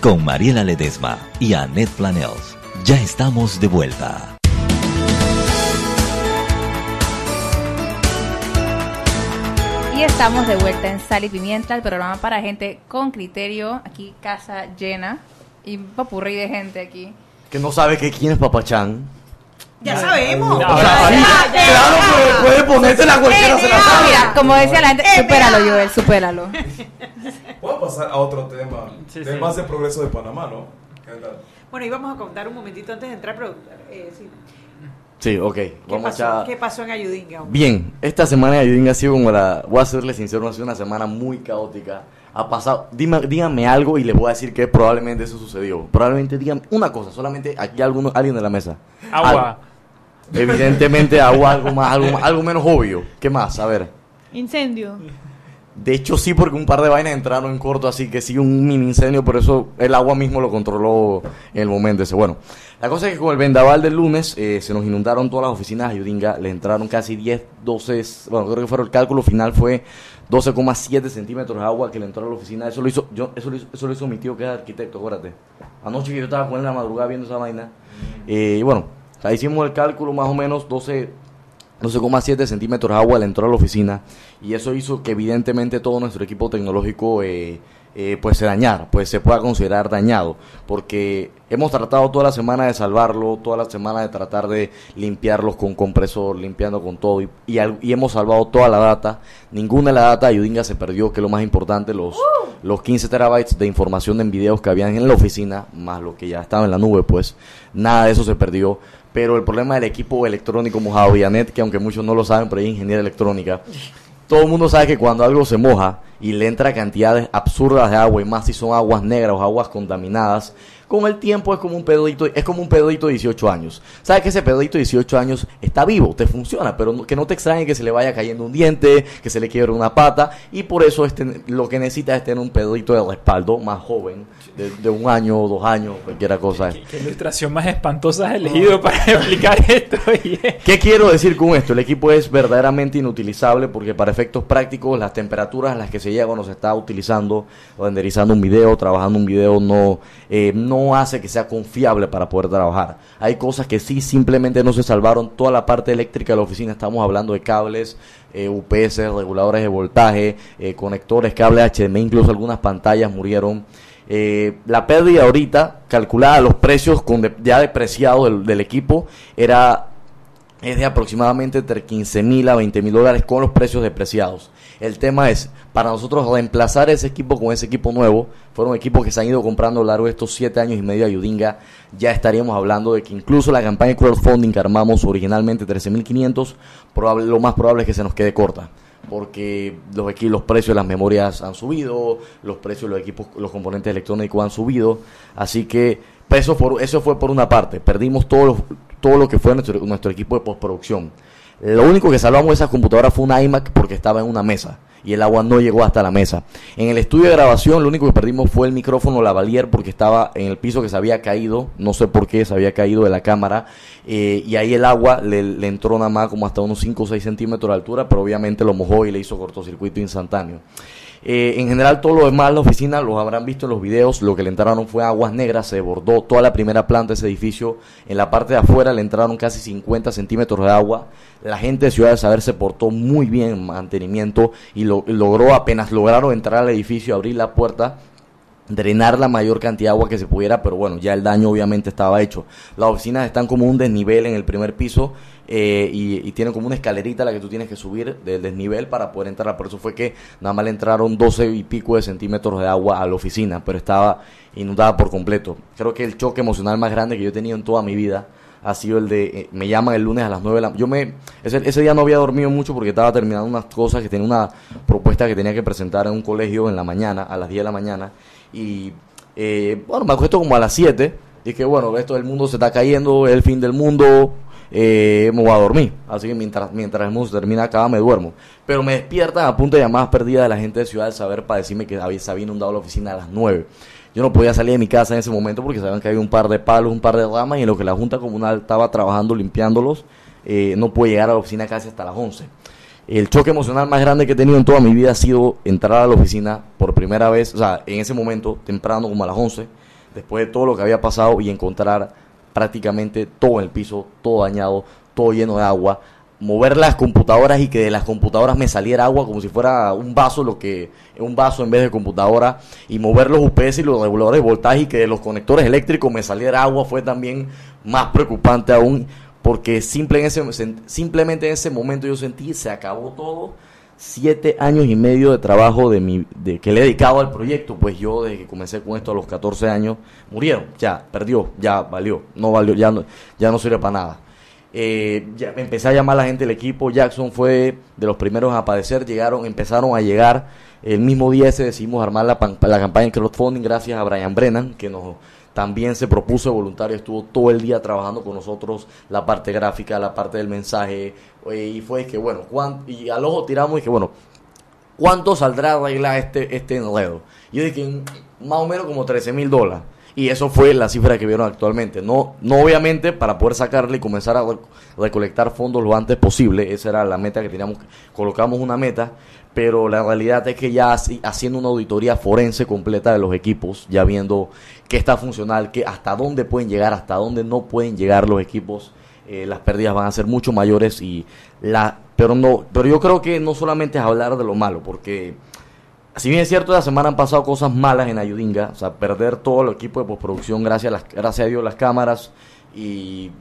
Con Mariela Ledesma y Annette Planels. Ya estamos de vuelta. Y estamos de vuelta en Sal y Pimienta, el programa para gente con criterio. Aquí casa llena y un papurrí de gente aquí. Que no sabe que quién es Papachán. Ya sabemos. O sea, ahí, claro, puede, puede ponérsela cualquiera, se la sabe. Mira, como decía la gente, supéralo, Joel, supéralo. A pasar a otro tema. Temas de progreso de Panamá, ¿no? Bueno, íbamos a contar un momentito antes de entrar, pero eh, sí. Sí, ok. ¿Qué, Vamos pasó, a ¿Qué pasó en Ayudinga? hombre? Bien, esta semana de Ayudinga ha sido como la. Voy a serle sincero, ha sido una semana muy caótica. Ha pasado. Dime, díganme algo y les voy a decir que probablemente eso sucedió. Probablemente digan una cosa, solamente aquí alguno, alguien de la mesa. Agua. Al- evidentemente, agua, algo más, algo, más- algo menos obvio. ¿Qué más? A ver. Incendio. De hecho, sí, porque un par de vainas entraron en corto, así que sí, un mini incendio, por eso el agua mismo lo controló en el momento ese. Bueno, la cosa es que con el vendaval del lunes eh, se nos inundaron todas las oficinas de Ayudinga, le entraron casi 10, 12, bueno, creo que fue el cálculo final fue 12,7 centímetros de agua que le entró a la oficina. Eso lo hizo, yo, eso lo hizo, lo hizo mi tío que es arquitecto, acuérdate. Anoche que yo estaba con él en la madrugada viendo esa vaina. Eh, y bueno, ahí hicimos el cálculo más o menos 12, 12,7 centímetros de agua le entró a la oficina y eso hizo que evidentemente todo nuestro equipo tecnológico eh, eh, pues se dañara, pues se pueda considerar dañado, porque hemos tratado toda la semana de salvarlo, toda la semana de tratar de limpiarlos con compresor, limpiando con todo y, y, al- y hemos salvado toda la data, ninguna de la data de Ayudinga se perdió, que es lo más importante, los, los 15 terabytes de información en videos que habían en la oficina, más lo que ya estaba en la nube, pues nada de eso se perdió. Pero el problema del equipo electrónico mojado, y Anet, que aunque muchos no lo saben, pero es ingeniera electrónica, todo el mundo sabe que cuando algo se moja y le entra cantidades absurdas de agua, y más si son aguas negras o aguas contaminadas, con el tiempo es como un pedito, es como un pedito de 18 años. ¿Sabes que ese pedito de 18 años está vivo, te funciona, pero no- que no te extrañe que se le vaya cayendo un diente, que se le quiebre una pata, y por eso este, lo que necesita es tener un pedito de respaldo más joven, de, de un año o dos años, cualquier cosa. Qué ilustración más espantosa has elegido para [laughs] explicar esto. ¿Qué quiero decir con esto? El equipo es verdaderamente inutilizable porque para efectos prácticos las temperaturas a las que se llega cuando se está utilizando, renderizando un video, trabajando un video, no, eh, hace que sea confiable para poder trabajar. Hay cosas que sí simplemente no se salvaron. Toda la parte eléctrica de la oficina, estamos hablando de cables, eh, UPS, reguladores de voltaje, eh, conectores, cables HDMI, incluso algunas pantallas murieron. Eh, la pérdida ahorita, calculada los precios con de- ya depreciados del, del equipo, era es de aproximadamente entre 15 mil a 20 mil dólares con los precios depreciados. El tema es, para nosotros reemplazar ese equipo con ese equipo nuevo, fueron equipos que se han ido comprando a lo largo de estos 7 años y medio a Yudinga, ya estaríamos hablando de que incluso la campaña de crowdfunding que armamos originalmente 13.500, probable, lo más probable es que se nos quede corta porque los equi- los precios de las memorias han subido, los precios de los equipos, los componentes electrónicos han subido, así que pues, eso fue por una parte, perdimos todo lo, todo lo que fue nuestro, nuestro equipo de postproducción. Lo único que salvamos de esas computadoras fue una iMac porque estaba en una mesa y el agua no llegó hasta la mesa. En el estudio de grabación lo único que perdimos fue el micrófono lavalier porque estaba en el piso que se había caído, no sé por qué, se había caído de la cámara eh, y ahí el agua le, le entró nada más como hasta unos 5 o 6 centímetros de altura, pero obviamente lo mojó y le hizo cortocircuito instantáneo. Eh, en general, todo lo demás, la oficina, los habrán visto en los videos, lo que le entraron fue aguas negras, se bordó toda la primera planta de ese edificio. En la parte de afuera le entraron casi 50 centímetros de agua. La gente de Ciudad de Saber se portó muy bien en mantenimiento y lo, logró, apenas lograron entrar al edificio, abrir la puerta, drenar la mayor cantidad de agua que se pudiera, pero bueno, ya el daño obviamente estaba hecho. Las oficinas están como un desnivel en el primer piso eh, y, tienen como una escalerita a la que tú tienes que subir del desnivel para poder entrar. Por eso fue que nada más le entraron 12 y pico de centímetros de agua a la oficina, pero estaba inundada por completo. Creo que el choque emocional más grande que yo he tenido en toda mi vida ha sido el de, eh, me llaman el lunes a las 9 de la Yo me, ese, ese día no había dormido mucho porque estaba terminando unas cosas, que tenía una propuesta que tenía que presentar en un colegio en la mañana, a las 10 de la mañana. Y eh, bueno, me acuesto como a las 7. Y que bueno, esto del mundo se está cayendo, es el fin del mundo, eh, me voy a dormir. Así que mientras, mientras el mundo se termina acá, me duermo. Pero me despiertan a punto de llamadas perdidas de la gente de Ciudad del Saber para decirme que había, se había inundado la oficina a las 9. Yo no podía salir de mi casa en ese momento porque sabían que había un par de palos, un par de ramas y en lo que la Junta Comunal estaba trabajando limpiándolos, eh, no pude llegar a la oficina casi hasta las 11. El choque emocional más grande que he tenido en toda mi vida ha sido entrar a la oficina por primera vez, o sea, en ese momento, temprano como a las 11, después de todo lo que había pasado y encontrar prácticamente todo en el piso, todo dañado, todo lleno de agua, mover las computadoras y que de las computadoras me saliera agua como si fuera un vaso, lo que un vaso en vez de computadora y mover los UPS y los reguladores de voltaje y que de los conectores eléctricos me saliera agua fue también más preocupante aún porque simple en simplemente en ese momento yo sentí se acabó todo siete años y medio de trabajo de mi de que le he dedicado al proyecto pues yo desde que comencé con esto a los 14 años murieron ya perdió ya valió no valió ya no ya no sirve para nada eh, empecé a llamar a la gente del equipo. Jackson fue de los primeros a padecer. Llegaron, empezaron a llegar. El mismo día ese decidimos armar la, la campaña de crowdfunding gracias a Brian Brennan, que nos también se propuso voluntario, estuvo todo el día trabajando con nosotros la parte gráfica, la parte del mensaje. Eh, y fue que, bueno, y al ojo tiramos y que, bueno, ¿cuánto saldrá a arreglar este, este enredo? Yo dije, más o menos como 13 mil dólares. Y eso fue la cifra que vieron actualmente. No, no obviamente para poder sacarle y comenzar a recolectar fondos lo antes posible. Esa era la meta que teníamos. Colocamos una meta, pero la realidad es que ya haciendo una auditoría forense completa de los equipos, ya viendo qué está funcional, qué, hasta dónde pueden llegar, hasta dónde no pueden llegar los equipos, eh, las pérdidas van a ser mucho mayores y la, pero no, pero yo creo que no solamente es hablar de lo malo, porque si bien es cierto, la semana han pasado cosas malas en Ayudinga, o sea, perder todo el equipo de postproducción, gracias a, las, gracias a Dios, las cámaras y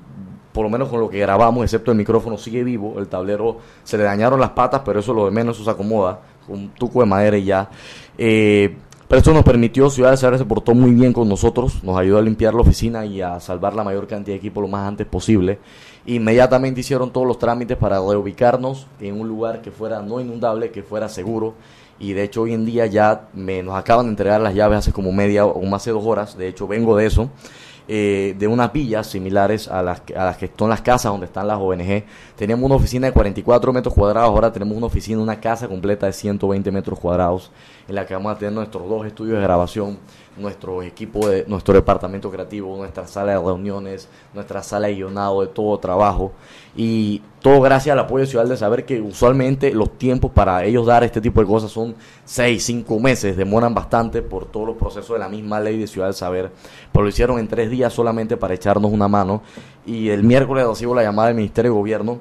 por lo menos con lo que grabamos, excepto el micrófono, sigue vivo. El tablero se le dañaron las patas, pero eso lo de menos, eso se acomoda un tuco de madera y ya. Eh, pero esto nos permitió, Ciudad de Saber se portó muy bien con nosotros, nos ayudó a limpiar la oficina y a salvar la mayor cantidad de equipo lo más antes posible. Inmediatamente hicieron todos los trámites para reubicarnos en un lugar que fuera no inundable, que fuera seguro y de hecho hoy en día ya me, nos acaban de entregar las llaves hace como media o más de dos horas, de hecho vengo de eso, eh, de unas villas similares a las, a las que son las casas donde están las ONG. Teníamos una oficina de 44 metros cuadrados, ahora tenemos una oficina, una casa completa de 120 metros cuadrados en la que vamos a tener nuestros dos estudios de grabación nuestro equipo, de, nuestro departamento creativo, nuestra sala de reuniones, nuestra sala de guionado, de todo trabajo. Y todo gracias al apoyo ciudad de saber que usualmente los tiempos para ellos dar este tipo de cosas son 6, 5 meses, demoran bastante por todos los procesos de la misma ley de Ciudad del Saber, pero lo hicieron en tres días solamente para echarnos una mano. Y el miércoles recibo la llamada del Ministerio de Gobierno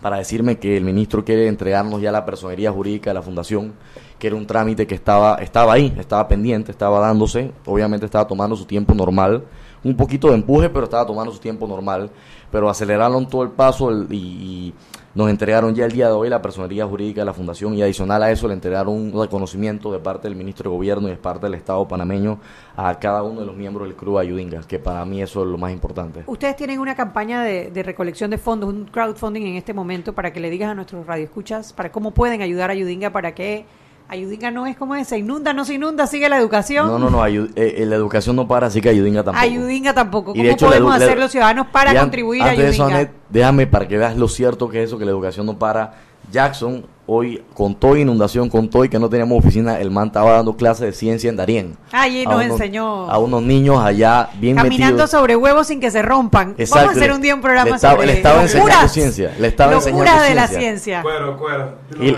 para decirme que el ministro quiere entregarnos ya la personería jurídica de la fundación que era un trámite que estaba, estaba ahí, estaba pendiente, estaba dándose, obviamente estaba tomando su tiempo normal, un poquito de empuje, pero estaba tomando su tiempo normal, pero aceleraron todo el paso y, nos entregaron ya el día de hoy la personería jurídica de la Fundación y adicional a eso le entregaron un reconocimiento de parte del ministro de Gobierno y de parte del Estado panameño a cada uno de los miembros del Club Ayudinga, que para mí eso es lo más importante. Ustedes tienen una campaña de, de recolección de fondos, un crowdfunding en este momento para que le digas a nuestros radioescuchas para cómo pueden ayudar a Ayudinga para que Ayudinga no es como ese, inunda, no se inunda, sigue la educación. No, no, no, eh, eh, la educación no para, así que Ayudinga tampoco. Ayudinga tampoco. ¿Cómo podemos hacer los ciudadanos para contribuir a Ayudinga? déjame para que veas lo cierto que es eso, que la educación no para. Jackson hoy con toda inundación, con todo y que no teníamos oficina, el man estaba dando clases de ciencia en Darien. Allí nos enseñó. A unos niños allá bien Caminando sobre huevos sin que se rompan. Vamos a hacer un día un programa sobre Le estaba enseñando ciencia. Le estaba enseñando de la ciencia. Cuero, cuero. Y,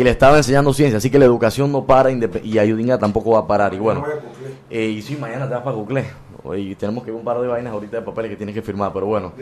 y, le estaba enseñando ciencia. Así que la educación no para y Ayudinga tampoco va a parar. Y bueno. Eh, y sí, mañana te vas para Cuclé y tenemos que ver un par de vainas ahorita de papeles que tienes que firmar, pero bueno,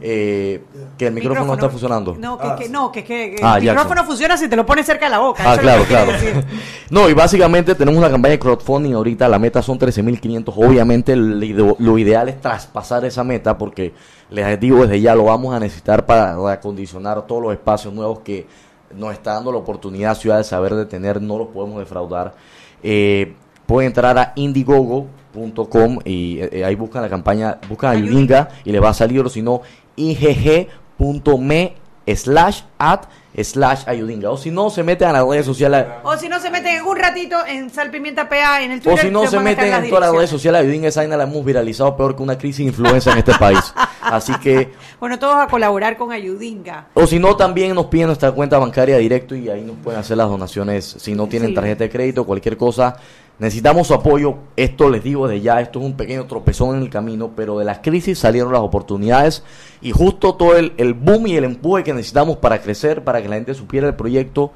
eh, que el micrófono, no está funcionando. No, que, que no, que, que el ah, micrófono funciona si te lo pones cerca de la boca. Ah, claro, claro. [laughs] no, y básicamente tenemos una campaña de crowdfunding ahorita, la meta son 13.500, obviamente lo ideal es traspasar esa meta porque les digo desde ya lo vamos a necesitar para acondicionar todos los espacios nuevos que nos está dando la oportunidad Ciudad de Saber de tener, no los podemos defraudar. Eh, pueden entrar a Indiegogo.com y eh, ahí buscan la campaña, buscan Ayudinga y le va a salir, o si no, igg.me slash at slash ayudinga. O si no, se meten a las redes sociales. O si no, se meten un ratito en Salpimienta PA en el Twitter. O si no, se, meten en todas las redes sociales. Ayudinga esa la hemos viralizado peor que una crisis de influencia en este país. Así que. Bueno, todos a colaborar con Ayudinga. O si no, también nos piden nuestra cuenta bancaria directo y ahí nos pueden hacer las donaciones. Si no tienen tarjeta de crédito, cualquier cosa Necesitamos su apoyo. Esto les digo de ya, esto es un pequeño tropezón en el camino, pero de las crisis salieron las oportunidades y justo todo el, el boom y el empuje que necesitamos para crecer, para que la gente supiera el proyecto,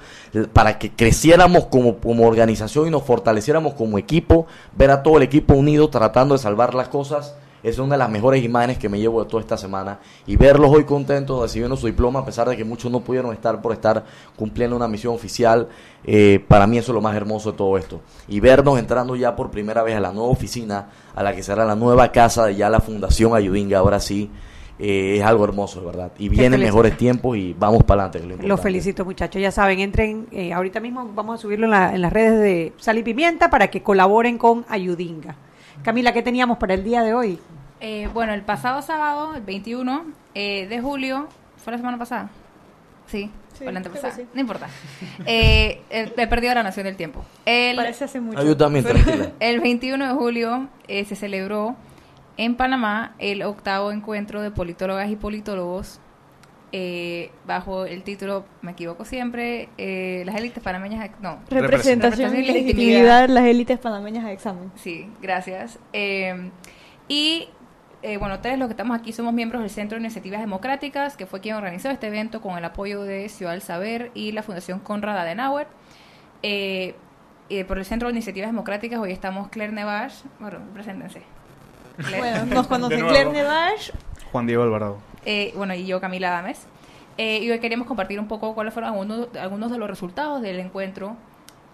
para que creciéramos como, como organización y nos fortaleciéramos como equipo, ver a todo el equipo unido tratando de salvar las cosas es una de las mejores imágenes que me llevo de toda esta semana. Y verlos hoy contentos recibiendo su diploma, a pesar de que muchos no pudieron estar por estar cumpliendo una misión oficial, eh, para mí eso es lo más hermoso de todo esto. Y vernos entrando ya por primera vez a la nueva oficina, a la que será la nueva casa de ya la Fundación Ayudinga, ahora sí. Eh, es algo hermoso, de verdad. Y vienen mejores tiempos y vamos para adelante. Los felicito, muchachos. Ya saben, entren, eh, ahorita mismo vamos a subirlo en, en, las redes de Sal y Pimienta para que colaboren con Ayudinga. Camila, ¿qué teníamos para el día de hoy? Eh, bueno, el pasado sábado, el 21 eh, de julio, ¿fue la semana pasada? Sí, fue la antepasada. No importa. Eh, he perdido la nación del tiempo. El, Parece hace mucho. [laughs] El 21 de julio se celebró en Panamá el octavo encuentro de politólogas y politólogos bajo el título, me equivoco siempre, las élites panameñas, no. Representación, y legitimidad de las élites panameñas a examen. Sí, gracias. y eh, bueno, tres los que estamos aquí somos miembros del Centro de Iniciativas Democráticas, que fue quien organizó este evento con el apoyo de Ciudad del Saber y la Fundación Conrad Adenauer. Eh, eh, por el Centro de Iniciativas Democráticas hoy estamos Claire Nevash. Bueno, preséntense. Bueno, [laughs] nos conocen Claire Nevash. Juan Diego Alvarado. Eh, bueno, y yo Camila Adames. y hoy queríamos compartir un poco cuáles fueron algunos, algunos de los resultados del encuentro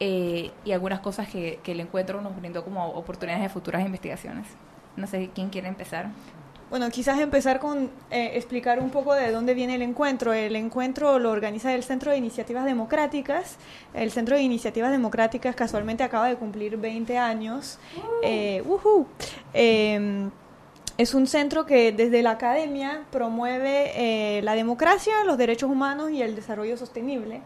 y algunas cosas que, que el encuentro nos brindó como oportunidades de futuras investigaciones. No sé quién quiere empezar. Bueno, quizás empezar con eh, explicar un poco de dónde viene el encuentro. El encuentro lo organiza el Centro de Iniciativas Democráticas. El Centro de Iniciativas Democráticas casualmente acaba de cumplir 20 años. Eh, em, es un centro que desde la academia promueve eh, la democracia, los derechos humanos y el desarrollo sostenible.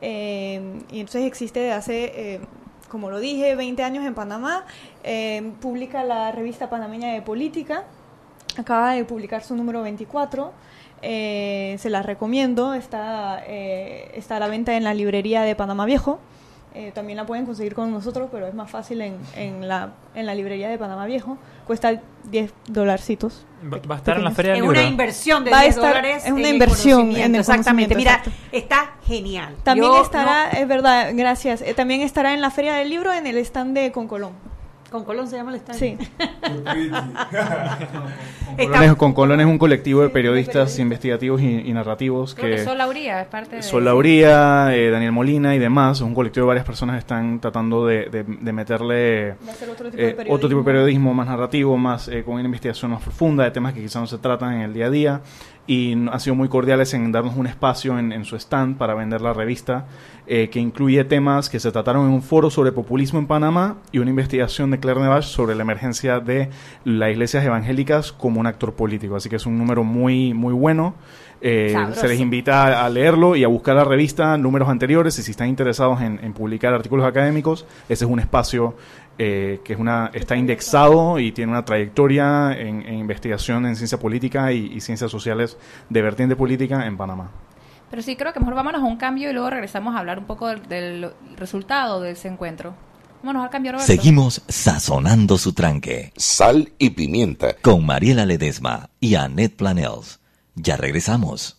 Em, y entonces existe desde hace como lo dije, 20 años en Panamá, eh, publica la revista panameña de política, acaba de publicar su número 24, eh, se la recomiendo, está, eh, está a la venta en la librería de Panamá Viejo. Eh, también la pueden conseguir con nosotros, pero es más fácil en, en, la, en la librería de Panamá Viejo. Cuesta 10 dolarcitos. Va, a estar en la feria del Es una inversión de 10 dólares. Es una inversión en Exactamente. Mira, está genial. También estará, es verdad, gracias. Eh, también estará en la feria del libro en el stand de Concolón. Con Colón se llama el estadio. Sí. [laughs] con, Colón es, un colectivo de periodistas investigativos y, narrativos. que, Sol Lauría es parte de. Sol Lauría, eh, Daniel Molina y demás. Es un colectivo de varias personas que están tratando de, meterle otro, tipo eh, otro, tipo de periodismo más narrativo, más eh, con una investigación más profunda de temas que quizás no se tratan en el día a día y han sido muy cordiales en darnos un espacio en, su stand para vender la revista, eh, que incluye temas que se trataron en un foro sobre populismo en Panamá y una investigación de Claire Nevache sobre la emergencia de las iglesias evangélicas como un actor político. Así que es un número muy, muy bueno. Eh, se les invita a leerlo y a buscar la revista, números anteriores, y si están interesados en, en publicar artículos académicos, ese es un espacio eh, que es una, está indexado y tiene una trayectoria en, investigación en ciencia política y, ciencias sociales de vertiente política en Panamá. Pero sí, creo que mejor vámonos a un cambio y luego regresamos a hablar un poco del, resultado de ese encuentro. Vámonos al cambio, Roberto. Seguimos sazonando su tranque. Sal y pimienta. Con Mariela Ledesma y Annette Planels. Ya regresamos.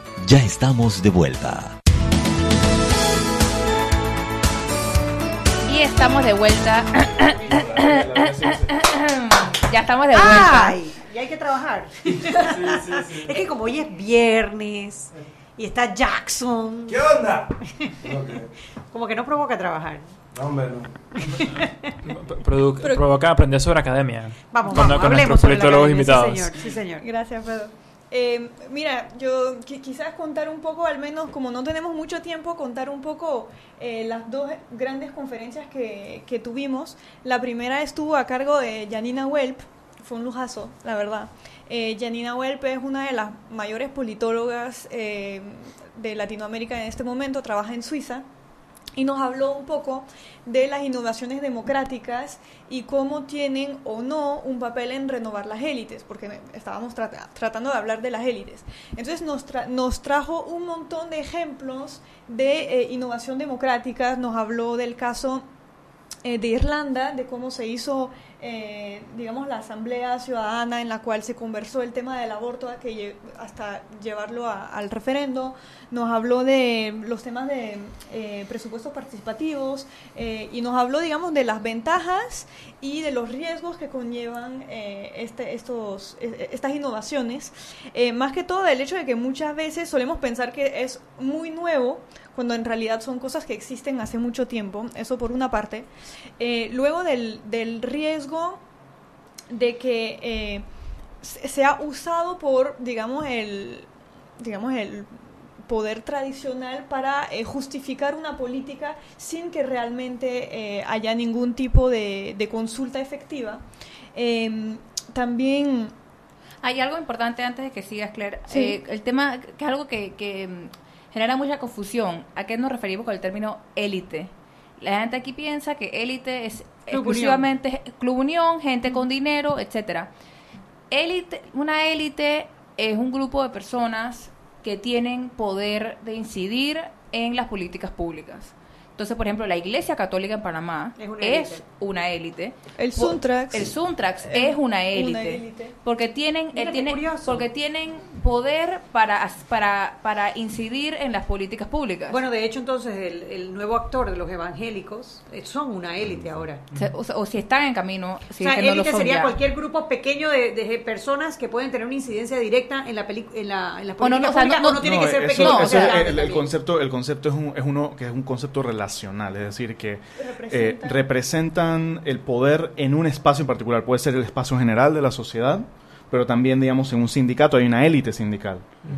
Ya estamos de vuelta. Y estamos de vuelta. [coughs] ya estamos de vuelta. Ay, y hay que trabajar. [laughs] Es que como hoy es viernes y está Jackson. ¿Qué onda? [laughs] Como que no provoca trabajar. No, hombre, no. Provoca aprender sobre academia. Vamos, con, vamos, con hablemos nuestros sobre la politólogos academia, sí, invitados. señor. Sí, señor. Gracias, Pedro. Eh, mira, yo qui- quizás contar un poco, al menos como no tenemos mucho tiempo, contar un poco eh, las dos grandes conferencias que, que tuvimos. La primera estuvo a cargo de Janina Welp, fue un lujazo, la verdad. Eh, Janina Welp es una de las mayores politólogas eh, de Latinoamérica en este momento, trabaja en Suiza y nos habló un poco de las innovaciones democráticas y cómo tienen o no un papel en renovar las élites, porque estábamos trata- tratando de hablar de las élites. Entonces nos, tra- nos trajo un montón de ejemplos de eh, innovación democrática, nos habló del caso eh, de Irlanda, de cómo se hizo, eh, digamos, la asamblea ciudadana en la cual se conversó el tema del aborto que hasta llevarlo a- al referendo. Nos habló de los temas de eh, presupuestos participativos eh, y nos habló, digamos, de las ventajas y de los riesgos que conllevan eh, este, estos, eh, estas innovaciones. Eh, más que todo del hecho de que muchas veces solemos pensar que es muy nuevo cuando en realidad son cosas que existen hace mucho tiempo, eso por una parte. Eh, luego del, del riesgo de que eh, se- sea usado por, digamos, el, digamos, el poder tradicional para eh, justificar una política sin que realmente eh, haya ningún tipo de, de consulta efectiva. Em, también Hay algo importante antes de que sigas, Claire. Sí. Eh, el tema, que es algo que, que, mm, genera mucha confusión. ¿A qué nos referimos con el término élite? La gente aquí piensa que élite es Club exclusivamente club unión, gente con dinero, etcétera. Élite, una élite es un grupo de personas que tienen poder de incidir en las políticas públicas. Entonces, por ejemplo, la Iglesia Católica en Panamá Es una es élite. una élite. El Suntrax. El Suntrax es una élite. élite. Porque tienen, eh, tienen- curioso. porque tienen poder para, para, para incidir en las políticas públicas. Bueno, de hecho, entonces, el, el nuevo actor de los evangélicos eh, son una élite ahora. O, sea, o si están en camino, si o sea, es que no lo élite son sería ya. cualquier grupo pequeño de, de personas que pueden tener una incidencia directa en la en la, en las O no, políticas no, o sea, públicas, no- o no tiene que ser eso- pequeño. eso o sea, es grande el, concepto, el concepto es, un, es uno que es un concepto relacional, es decir, que eh, Representan. el poder en un espacio en particular. Puede ser el espacio general de la sociedad, pero también, digamos, en un sindicato hay una élite sindical.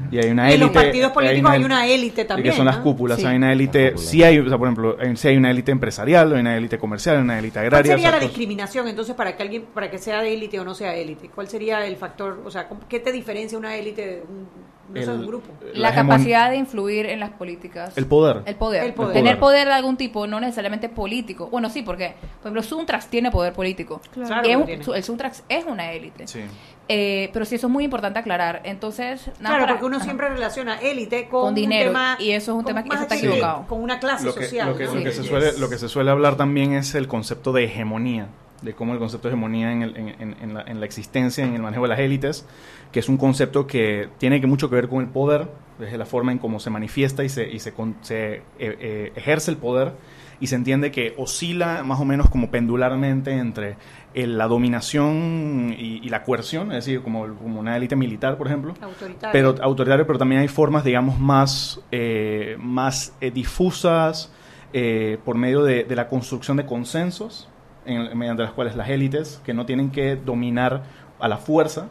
Y hay una en los partidos políticos hay una élite y también. que son las ¿no? cúpulas. Sí. Hay una élite, sí hay, o sea, por ejemplo, hay- sí hay una élite empresarial, hay una élite comercial, hay una élite ¿Cuál agraria. sería o sea, la discriminación entonces para que alguien, para que sea de élite o no sea élite? ¿Cuál sería el factor, o sea, qué te diferencia una élite de un, no sé, El- un grupo? la, capacidad de influir en las políticas. El poder. El poder. El poder. Tener poder de algún tipo, no necesariamente político. Bueno, sí, porque, por ejemplo, Suntrax tiene poder político. Claro es tiene. el Suntrax es una élite. Sí. Eh, pero sí, eso es muy importante aclarar. Entonces, nada Claro, para- porque uno ajá. siempre relaciona élite con, Con un dinero, tema- y eso es un tema que- está equivocado. Con una clase lo que, social. lo que, ¿no? lo que se Yes. suele, lo que se suele hablar también es el concepto de hegemonía, de cómo el concepto de hegemonía en, el- en- la, en la existencia, en el manejo de las élites, que es un concepto que tiene que mucho que ver con el poder, desde la forma en cómo se manifiesta y se, y se, con- se, eh, eh, ejerce el poder, y se entiende que oscila más o menos como pendularmente entre el- la dominación y, y la coerción, es decir, como, como una élite militar, por ejemplo, Autoritario. pero autoritario, pero también hay formas, digamos, más, eh, más eh, difusas eh, por medio de, de la construcción de consensos, en- mediante las cuales las élites, que no tienen que dominar a la fuerza,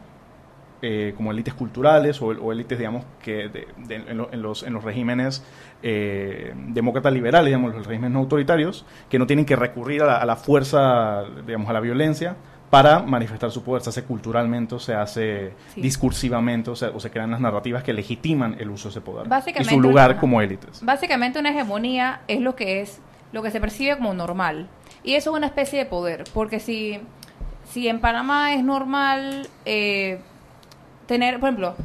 eh, como élites culturales o, o élites, digamos, que de- de- en, lo- en los, en los regímenes eh, demócratas liberales, digamos, los regímenes no autoritarios, que no tienen que recurrir a la, a la fuerza, digamos, a la violencia para manifestar su poder, se hace culturalmente o se hace Sí. discursivamente o, se- o se crean las narrativas que legitiman el uso de ese poder y su lugar como élites. Básicamente una hegemonía es lo que es, lo que se percibe como normal. Y eso es una especie de poder, porque si, si en Panamá es normal eh, tener, por ejemplo,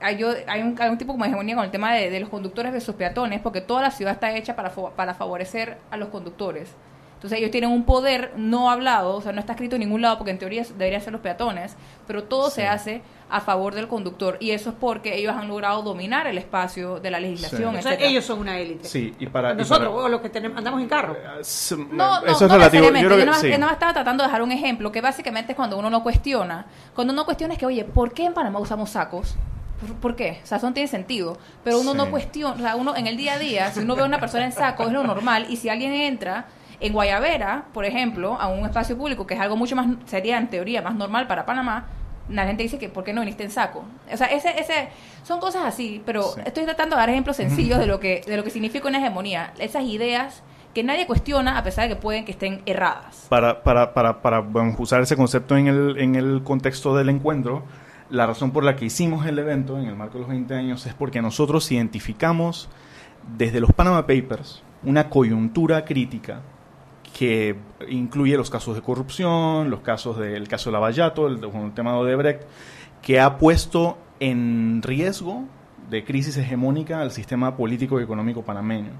hay, hay, un, hay un tipo como hegemonía con el tema de, de los conductores de sus peatones, porque toda la ciudad está hecha para, para favorecer a los conductores. Entonces Entonces ellos tienen un poder no hablado, o sea, no está escrito en ningún lado porque en teoría deberían ser los peatones, pero todo se hace a favor del conductor y eso es porque ellos han logrado dominar el espacio de la legislación. O sea, ellos son una élite. Sí, y para nosotros o los que tenemos, andamos en carro. No, no, eso es relativo. Yo, creo, yo no, estaba tratando de dejar un ejemplo que básicamente es cuando uno no cuestiona, cuando uno cuestiona es que, oye, ¿por qué en Panamá usamos sacos? ¿Por, qué? O sea, eso no tiene sentido. Pero uno no cuestiona, o sea, uno en el día a día, si uno ve a una persona en saco, es lo normal. Y si alguien entra en Guayavera, por ejemplo, a un espacio público, que es algo mucho más, sería en teoría más normal para Panamá, la gente dice que ¿por qué no viniste en saco? O sea, ese, ese, son cosas así, pero estoy tratando de dar ejemplos sencillos de lo que, de lo que significa una hegemonía. Esas ideas que nadie cuestiona a pesar de que pueden que estén erradas. Para, para, para, para usar ese concepto en el, en el contexto del encuentro, la razón por la que hicimos el evento en el marco de los 20 años es porque nosotros identificamos desde los Panama Papers una coyuntura crítica que incluye los casos de corrupción, los casos del caso de Lavallato, el, el tema de Odebrecht, que ha puesto en riesgo de crisis hegemónica al sistema político y económico panameño.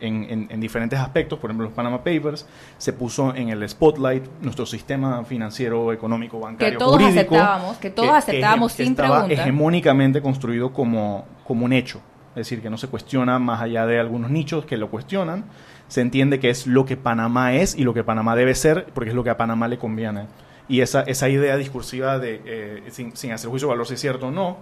En, diferentes aspectos, por ejemplo los Panama Papers, se puso en el spotlight nuestro sistema financiero, económico, bancario, que todos aceptábamos, que todos aceptábamos sin estaba hegemónicamente construido como, como un hecho, es decir, que no se cuestiona más allá de algunos nichos que lo cuestionan, se entiende que es lo que Panamá es y lo que Panamá debe ser, porque es lo que a Panamá le conviene. Y esa, esa idea discursiva de, eh, sin, sin hacer juicio de valor si es cierto o no,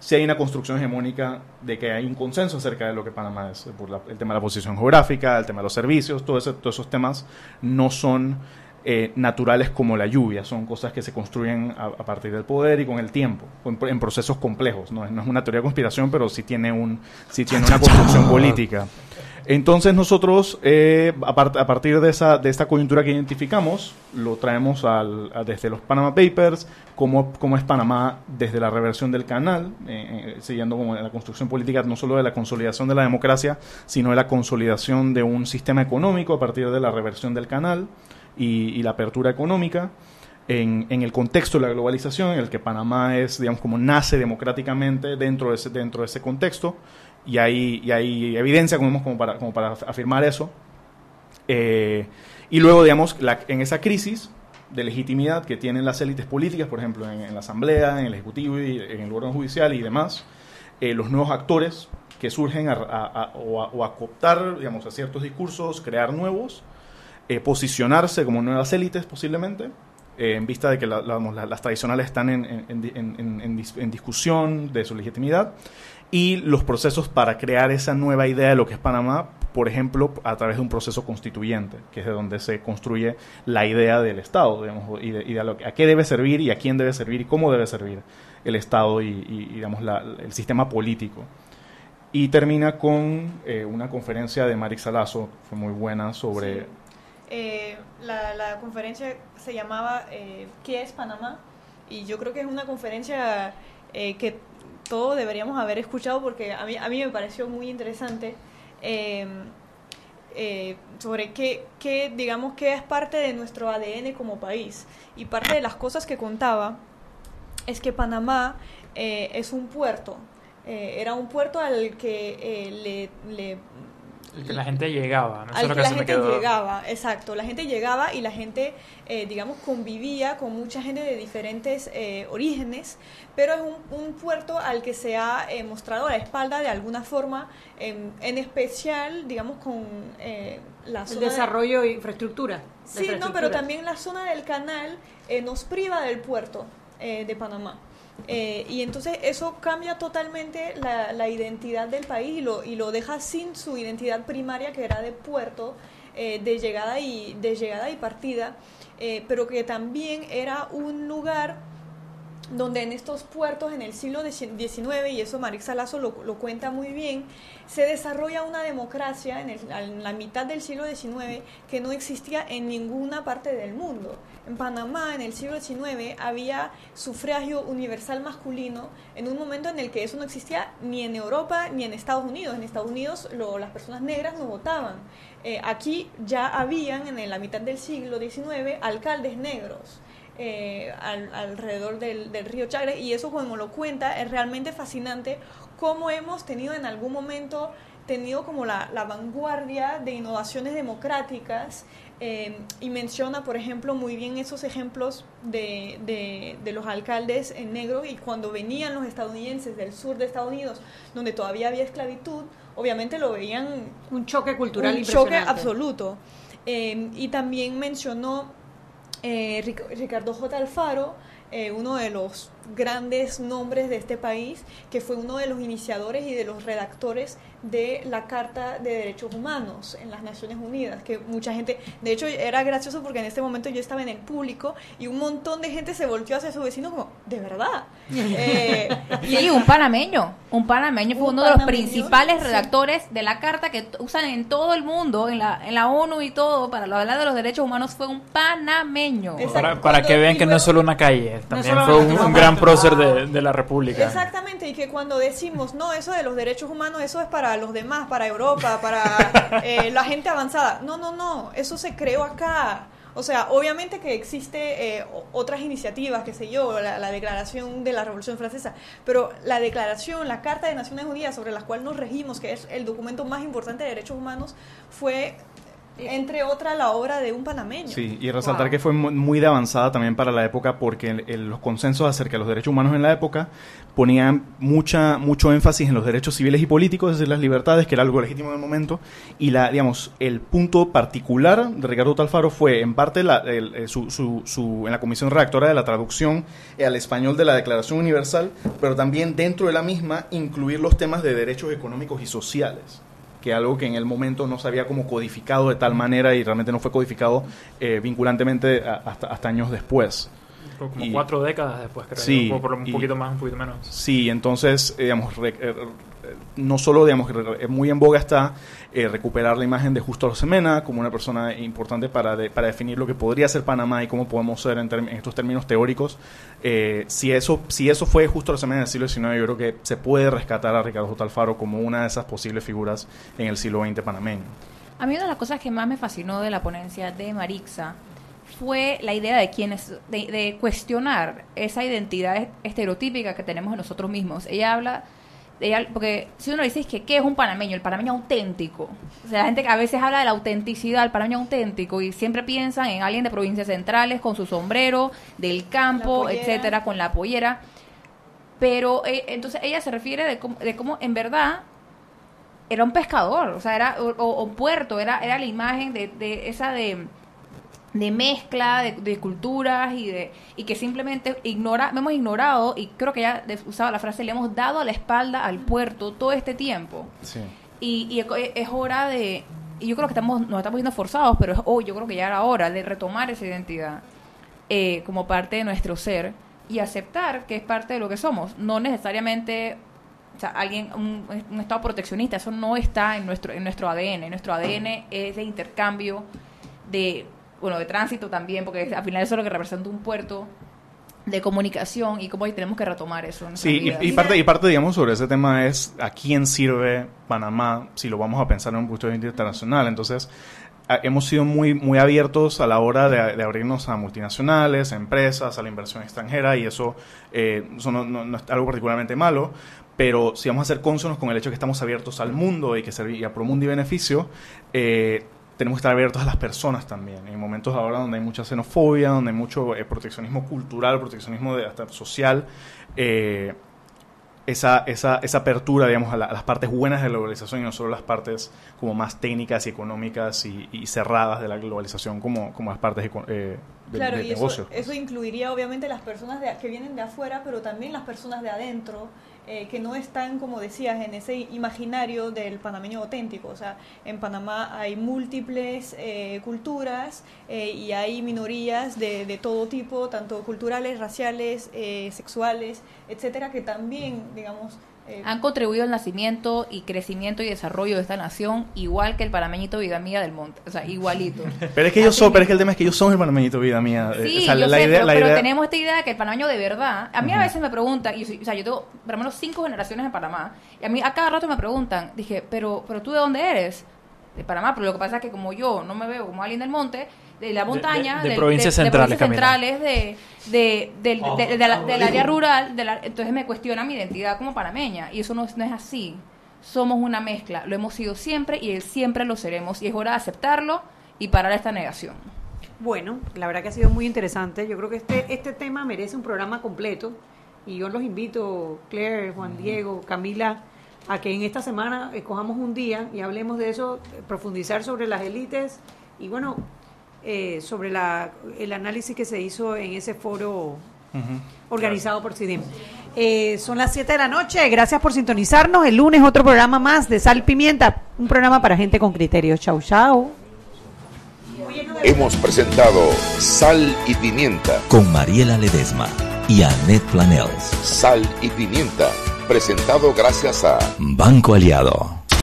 si hay una construcción hegemónica de que hay un consenso acerca de lo que Panamá es, por el tema de la posición geográfica, el tema de los servicios, todo todos esos temas no son eh, naturales como la lluvia, son cosas que se construyen a, partir del poder y con el tiempo, en, procesos complejos. ¿no? no, es una teoría de conspiración, pero sí tiene, un, sí tiene una [laughs] construcción política. Entonces nosotros, eh, a, partir de, esa, de esta coyuntura que identificamos, lo traemos al, desde los Panama Papers, cómo, cómo, es Panamá desde la reversión del canal, eh, eh, siguiendo como la construcción política no solo de la consolidación de la democracia, sino de la consolidación de un sistema económico a partir de la reversión del canal y, la apertura económica. En, en, el contexto de la globalización, en el que Panamá es, digamos, como nace democráticamente dentro de ese, dentro de ese contexto, y hay, y hay evidencia como, como, para, como para afirmar eso. Eh, y luego, digamos, en esa crisis de legitimidad que tienen las élites políticas, por ejemplo, en, la Asamblea, en el Ejecutivo y en el órgano judicial y demás, eh, los nuevos actores que surgen a, o, a, cooptar, digamos, a ciertos discursos, crear nuevos, eh, posicionarse como nuevas élites posiblemente, en vista de que las tradicionales están en, en, discusión de su legitimidad, y los procesos para crear esa nueva idea de lo que es Panamá, por ejemplo, a través de un proceso constituyente, que es de donde se construye la idea del Estado, digamos, y, de, a qué debe servir y a quién debe servir y cómo debe servir el Estado y, digamos, el sistema político. Y termina con eh, una conferencia de Marix Salazo, fue muy buena, sobre... Eh, la, conferencia se llamaba eh, ¿Qué es Panamá? Y yo creo que es una conferencia que todo deberíamos haber escuchado porque a mí, a mí me pareció muy interesante eh, eh, sobre qué, qué, digamos, qué es parte de nuestro ADN como país. Y parte de las cosas que contaba es que Panamá eh, es un puerto. era un puerto al que le que la gente llegaba, ¿no? Al que, la gente llegaba, exacto. La gente llegaba y la gente, eh, digamos, convivía con mucha gente de diferentes eh, orígenes, pero es un, puerto al que se ha eh, mostrado la espalda de alguna forma, en especial, digamos, con la zona... El desarrollo e infraestructura. Sí, no, pero también la zona del canal nos priva del puerto de Panamá. Eh, y entonces eso cambia totalmente la, identidad del país y lo, y lo deja sin su identidad primaria que era de puerto, eh, de, llegada y, de llegada y partida, eh, pero que también era un lugar donde en estos puertos en el siglo XIX, y eso Marix Salazo lo, cuenta muy bien, se desarrolla una democracia en, en, la mitad del siglo XIX que no existía en ninguna parte del mundo. En Panamá, en el siglo XIX, había sufragio universal masculino en un momento en el que eso no existía ni en Europa ni en Estados Unidos. En Estados Unidos las personas negras no votaban. Eh, aquí ya habían en la mitad del siglo XIX alcaldes negros. Eh, alrededor del, río Chagre y eso como lo cuenta es realmente fascinante cómo hemos tenido en algún momento tenido como la, la vanguardia de innovaciones democráticas eh, y menciona, por ejemplo, muy bien esos ejemplos de, de, de, los alcaldes en negro y cuando venían los estadounidenses del sur de Estados Unidos, donde todavía había esclavitud, obviamente lo veían un choque cultural un choque absoluto. Eh, y también mencionó eh, Ricardo J. Alfaro, eh, uno de los grandes nombres de este país, que fue uno de los iniciadores y de los redactores de la Carta de Derechos Humanos en las Naciones Unidas, que mucha gente, de hecho era gracioso porque en este momento yo estaba en el público y un montón de gente se volteó hacia su vecino como, de verdad. [laughs] Eh, sí, un panameño, un panameño fue uno de los principales redactores de la carta que usan en todo el mundo, en la, en la ONU y todo, para hablar de los derechos humanos, fue un panameño. Para, para, que vean que no es solo una calle, también fue un, gran prócer de, de la República. Exactamente, y que cuando decimos, no, eso de los derechos humanos, eso es para los demás, para Europa, para [laughs] eh, la gente avanzada. No, no, no, eso se creó acá. O sea, obviamente que existe eh, otras iniciativas, que sé yo, la, declaración de la Revolución Francesa, pero la declaración, la Carta de Naciones Unidas sobre la cual nos regimos, que es el documento más importante de derechos humanos, fue entre otra la obra de un panameño. Sí, y resaltar que fue muy de avanzada también para la época porque los consensos acerca de los derechos humanos en la época ponían mucha, mucho énfasis en los derechos civiles y políticos, es decir, las libertades, que era algo legítimo en el momento, y la, digamos, el punto particular de Ricardo Talfaro fue en parte la, eh, su, su, en la comisión redactora de la traducción al español de la Declaración Universal, pero también dentro de la misma incluir los temas de derechos económicos y sociales que algo que en el momento no se había como codificado de tal manera y realmente no fue codificado eh, vinculantemente hasta, hasta años después. Como cuatro décadas después, creo. Sí, por un poquito más, un poquito menos. Sí, entonces, eh, digamos, eh, no solo, digamos, muy en boga está recuperar la imagen de Justo Semena como una persona importante para, para definir lo que podría ser Panamá y cómo podemos ser en, estos términos teóricos. si, eso, si eso fue Justo Semena del siglo XIX, yo creo que se puede rescatar a Ricardo J. Alfaro como una de esas posibles figuras en el siglo XX panameño. A mí una de las cosas que más me fascinó de la ponencia de Marixa fue la idea de quienes de, cuestionar esa identidad estereotípica que tenemos en nosotros mismos. Ella habla ella, porque si uno dice que qué es un panameño, el panameño auténtico. O sea, la gente que a veces habla de la autenticidad del panameño auténtico y siempre piensan en alguien de provincias centrales con su sombrero, del campo, etcétera, con la pollera. Pero eh, entonces ella se refiere de cómo, de cómo en verdad era un pescador, o sea, era o, puerto, era era la imagen de, de esa de de mezcla de, culturas y de y que simplemente ignora hemos ignorado y creo que ya usaba la frase le hemos dado la espalda al puerto todo este tiempo. Y, y, es hora de y yo creo que estamos nos estamos viendo forzados pero hoy yo creo que ya era hora de retomar esa identidad eh, como parte de nuestro ser y aceptar que es parte de lo que somos. No necesariamente o sea, alguien un, un estado proteccionista eso no está en nuestro en nuestro ADN nuestro ADN es de intercambio de bueno, de tránsito también, porque al final eso es lo que representa un puerto de comunicación y cómo tenemos que retomar eso. sí, y, parte, y parte, digamos, sobre ese tema es a quién sirve Panamá si lo vamos a pensar en un punto de vista internacional. Entonces, hemos sido muy, muy abiertos a la hora de, abrirnos a multinacionales, a empresas, a la inversión extranjera y eso, eh, no, es algo particularmente malo. Pero si vamos a ser cónsonos con el hecho de que estamos abiertos al mundo y que serviría pro mundo y beneficio, eh, tenemos que estar abiertos a las personas también. En momentos ahora donde hay mucha xenofobia, donde hay mucho eh, proteccionismo cultural, proteccionismo de, hasta social, eh, esa, esa, esa, apertura, digamos, a, las partes buenas de la globalización y no solo las partes como más técnicas y económicas y, cerradas de la globalización como, como las partes eh, de, claro, y Eso, eso incluiría obviamente las personas que vienen de afuera, pero también las personas de adentro eh, que no están, como decías, en ese imaginario del panameño auténtico. O sea, en Panamá hay múltiples eh, culturas eh, y hay minorías de, de, todo tipo, tanto culturales, raciales, sexuales, etcétera, que también, digamos, eh, han contribuido al nacimiento y crecimiento y desarrollo de esta nación, igual que el panameñito Vida Mía del Monte. O sea, igualito. [laughs] pero es que ellos son, pero es que el tema es que ellos son el panameñito Vida Mía. Eh, sí, la, idea, pero, tenemos esta idea de que el panameño de verdad. A mí a veces me preguntan, y, o sea, yo tengo por lo menos cinco generaciones en Panamá, y a mí a cada rato me preguntan, dije, pero, pero tú de dónde eres? De Panamá, pero lo que pasa es que como yo no me veo como alguien del monte, de la montaña, de, provincias centrales, de, de, del, área rural, entonces me cuestiona mi identidad como panameña y eso no, no es así. somos una mezcla, lo hemos sido siempre y siempre lo seremos y es hora de aceptarlo y parar esta negación. Bueno, la verdad que ha sido muy interesante. Yo creo que este, este tema merece un programa completo y yo los invito, Claire, Juan Diego, Camila, a que en esta semana escojamos un día y hablemos de eso, profundizar sobre las élites y bueno, eh, sobre la, el análisis que se hizo en ese foro organizado por CIDIM. Eh, son las 7 de la noche, gracias por sintonizarnos. El lunes otro programa más de Sal Pimienta, un programa para gente con criterio. Chau, chau. Hemos presentado Sal y Pimienta con Mariela Ledesma y Annette Planels. Sal y Pimienta, presentado gracias a Banco Aliado.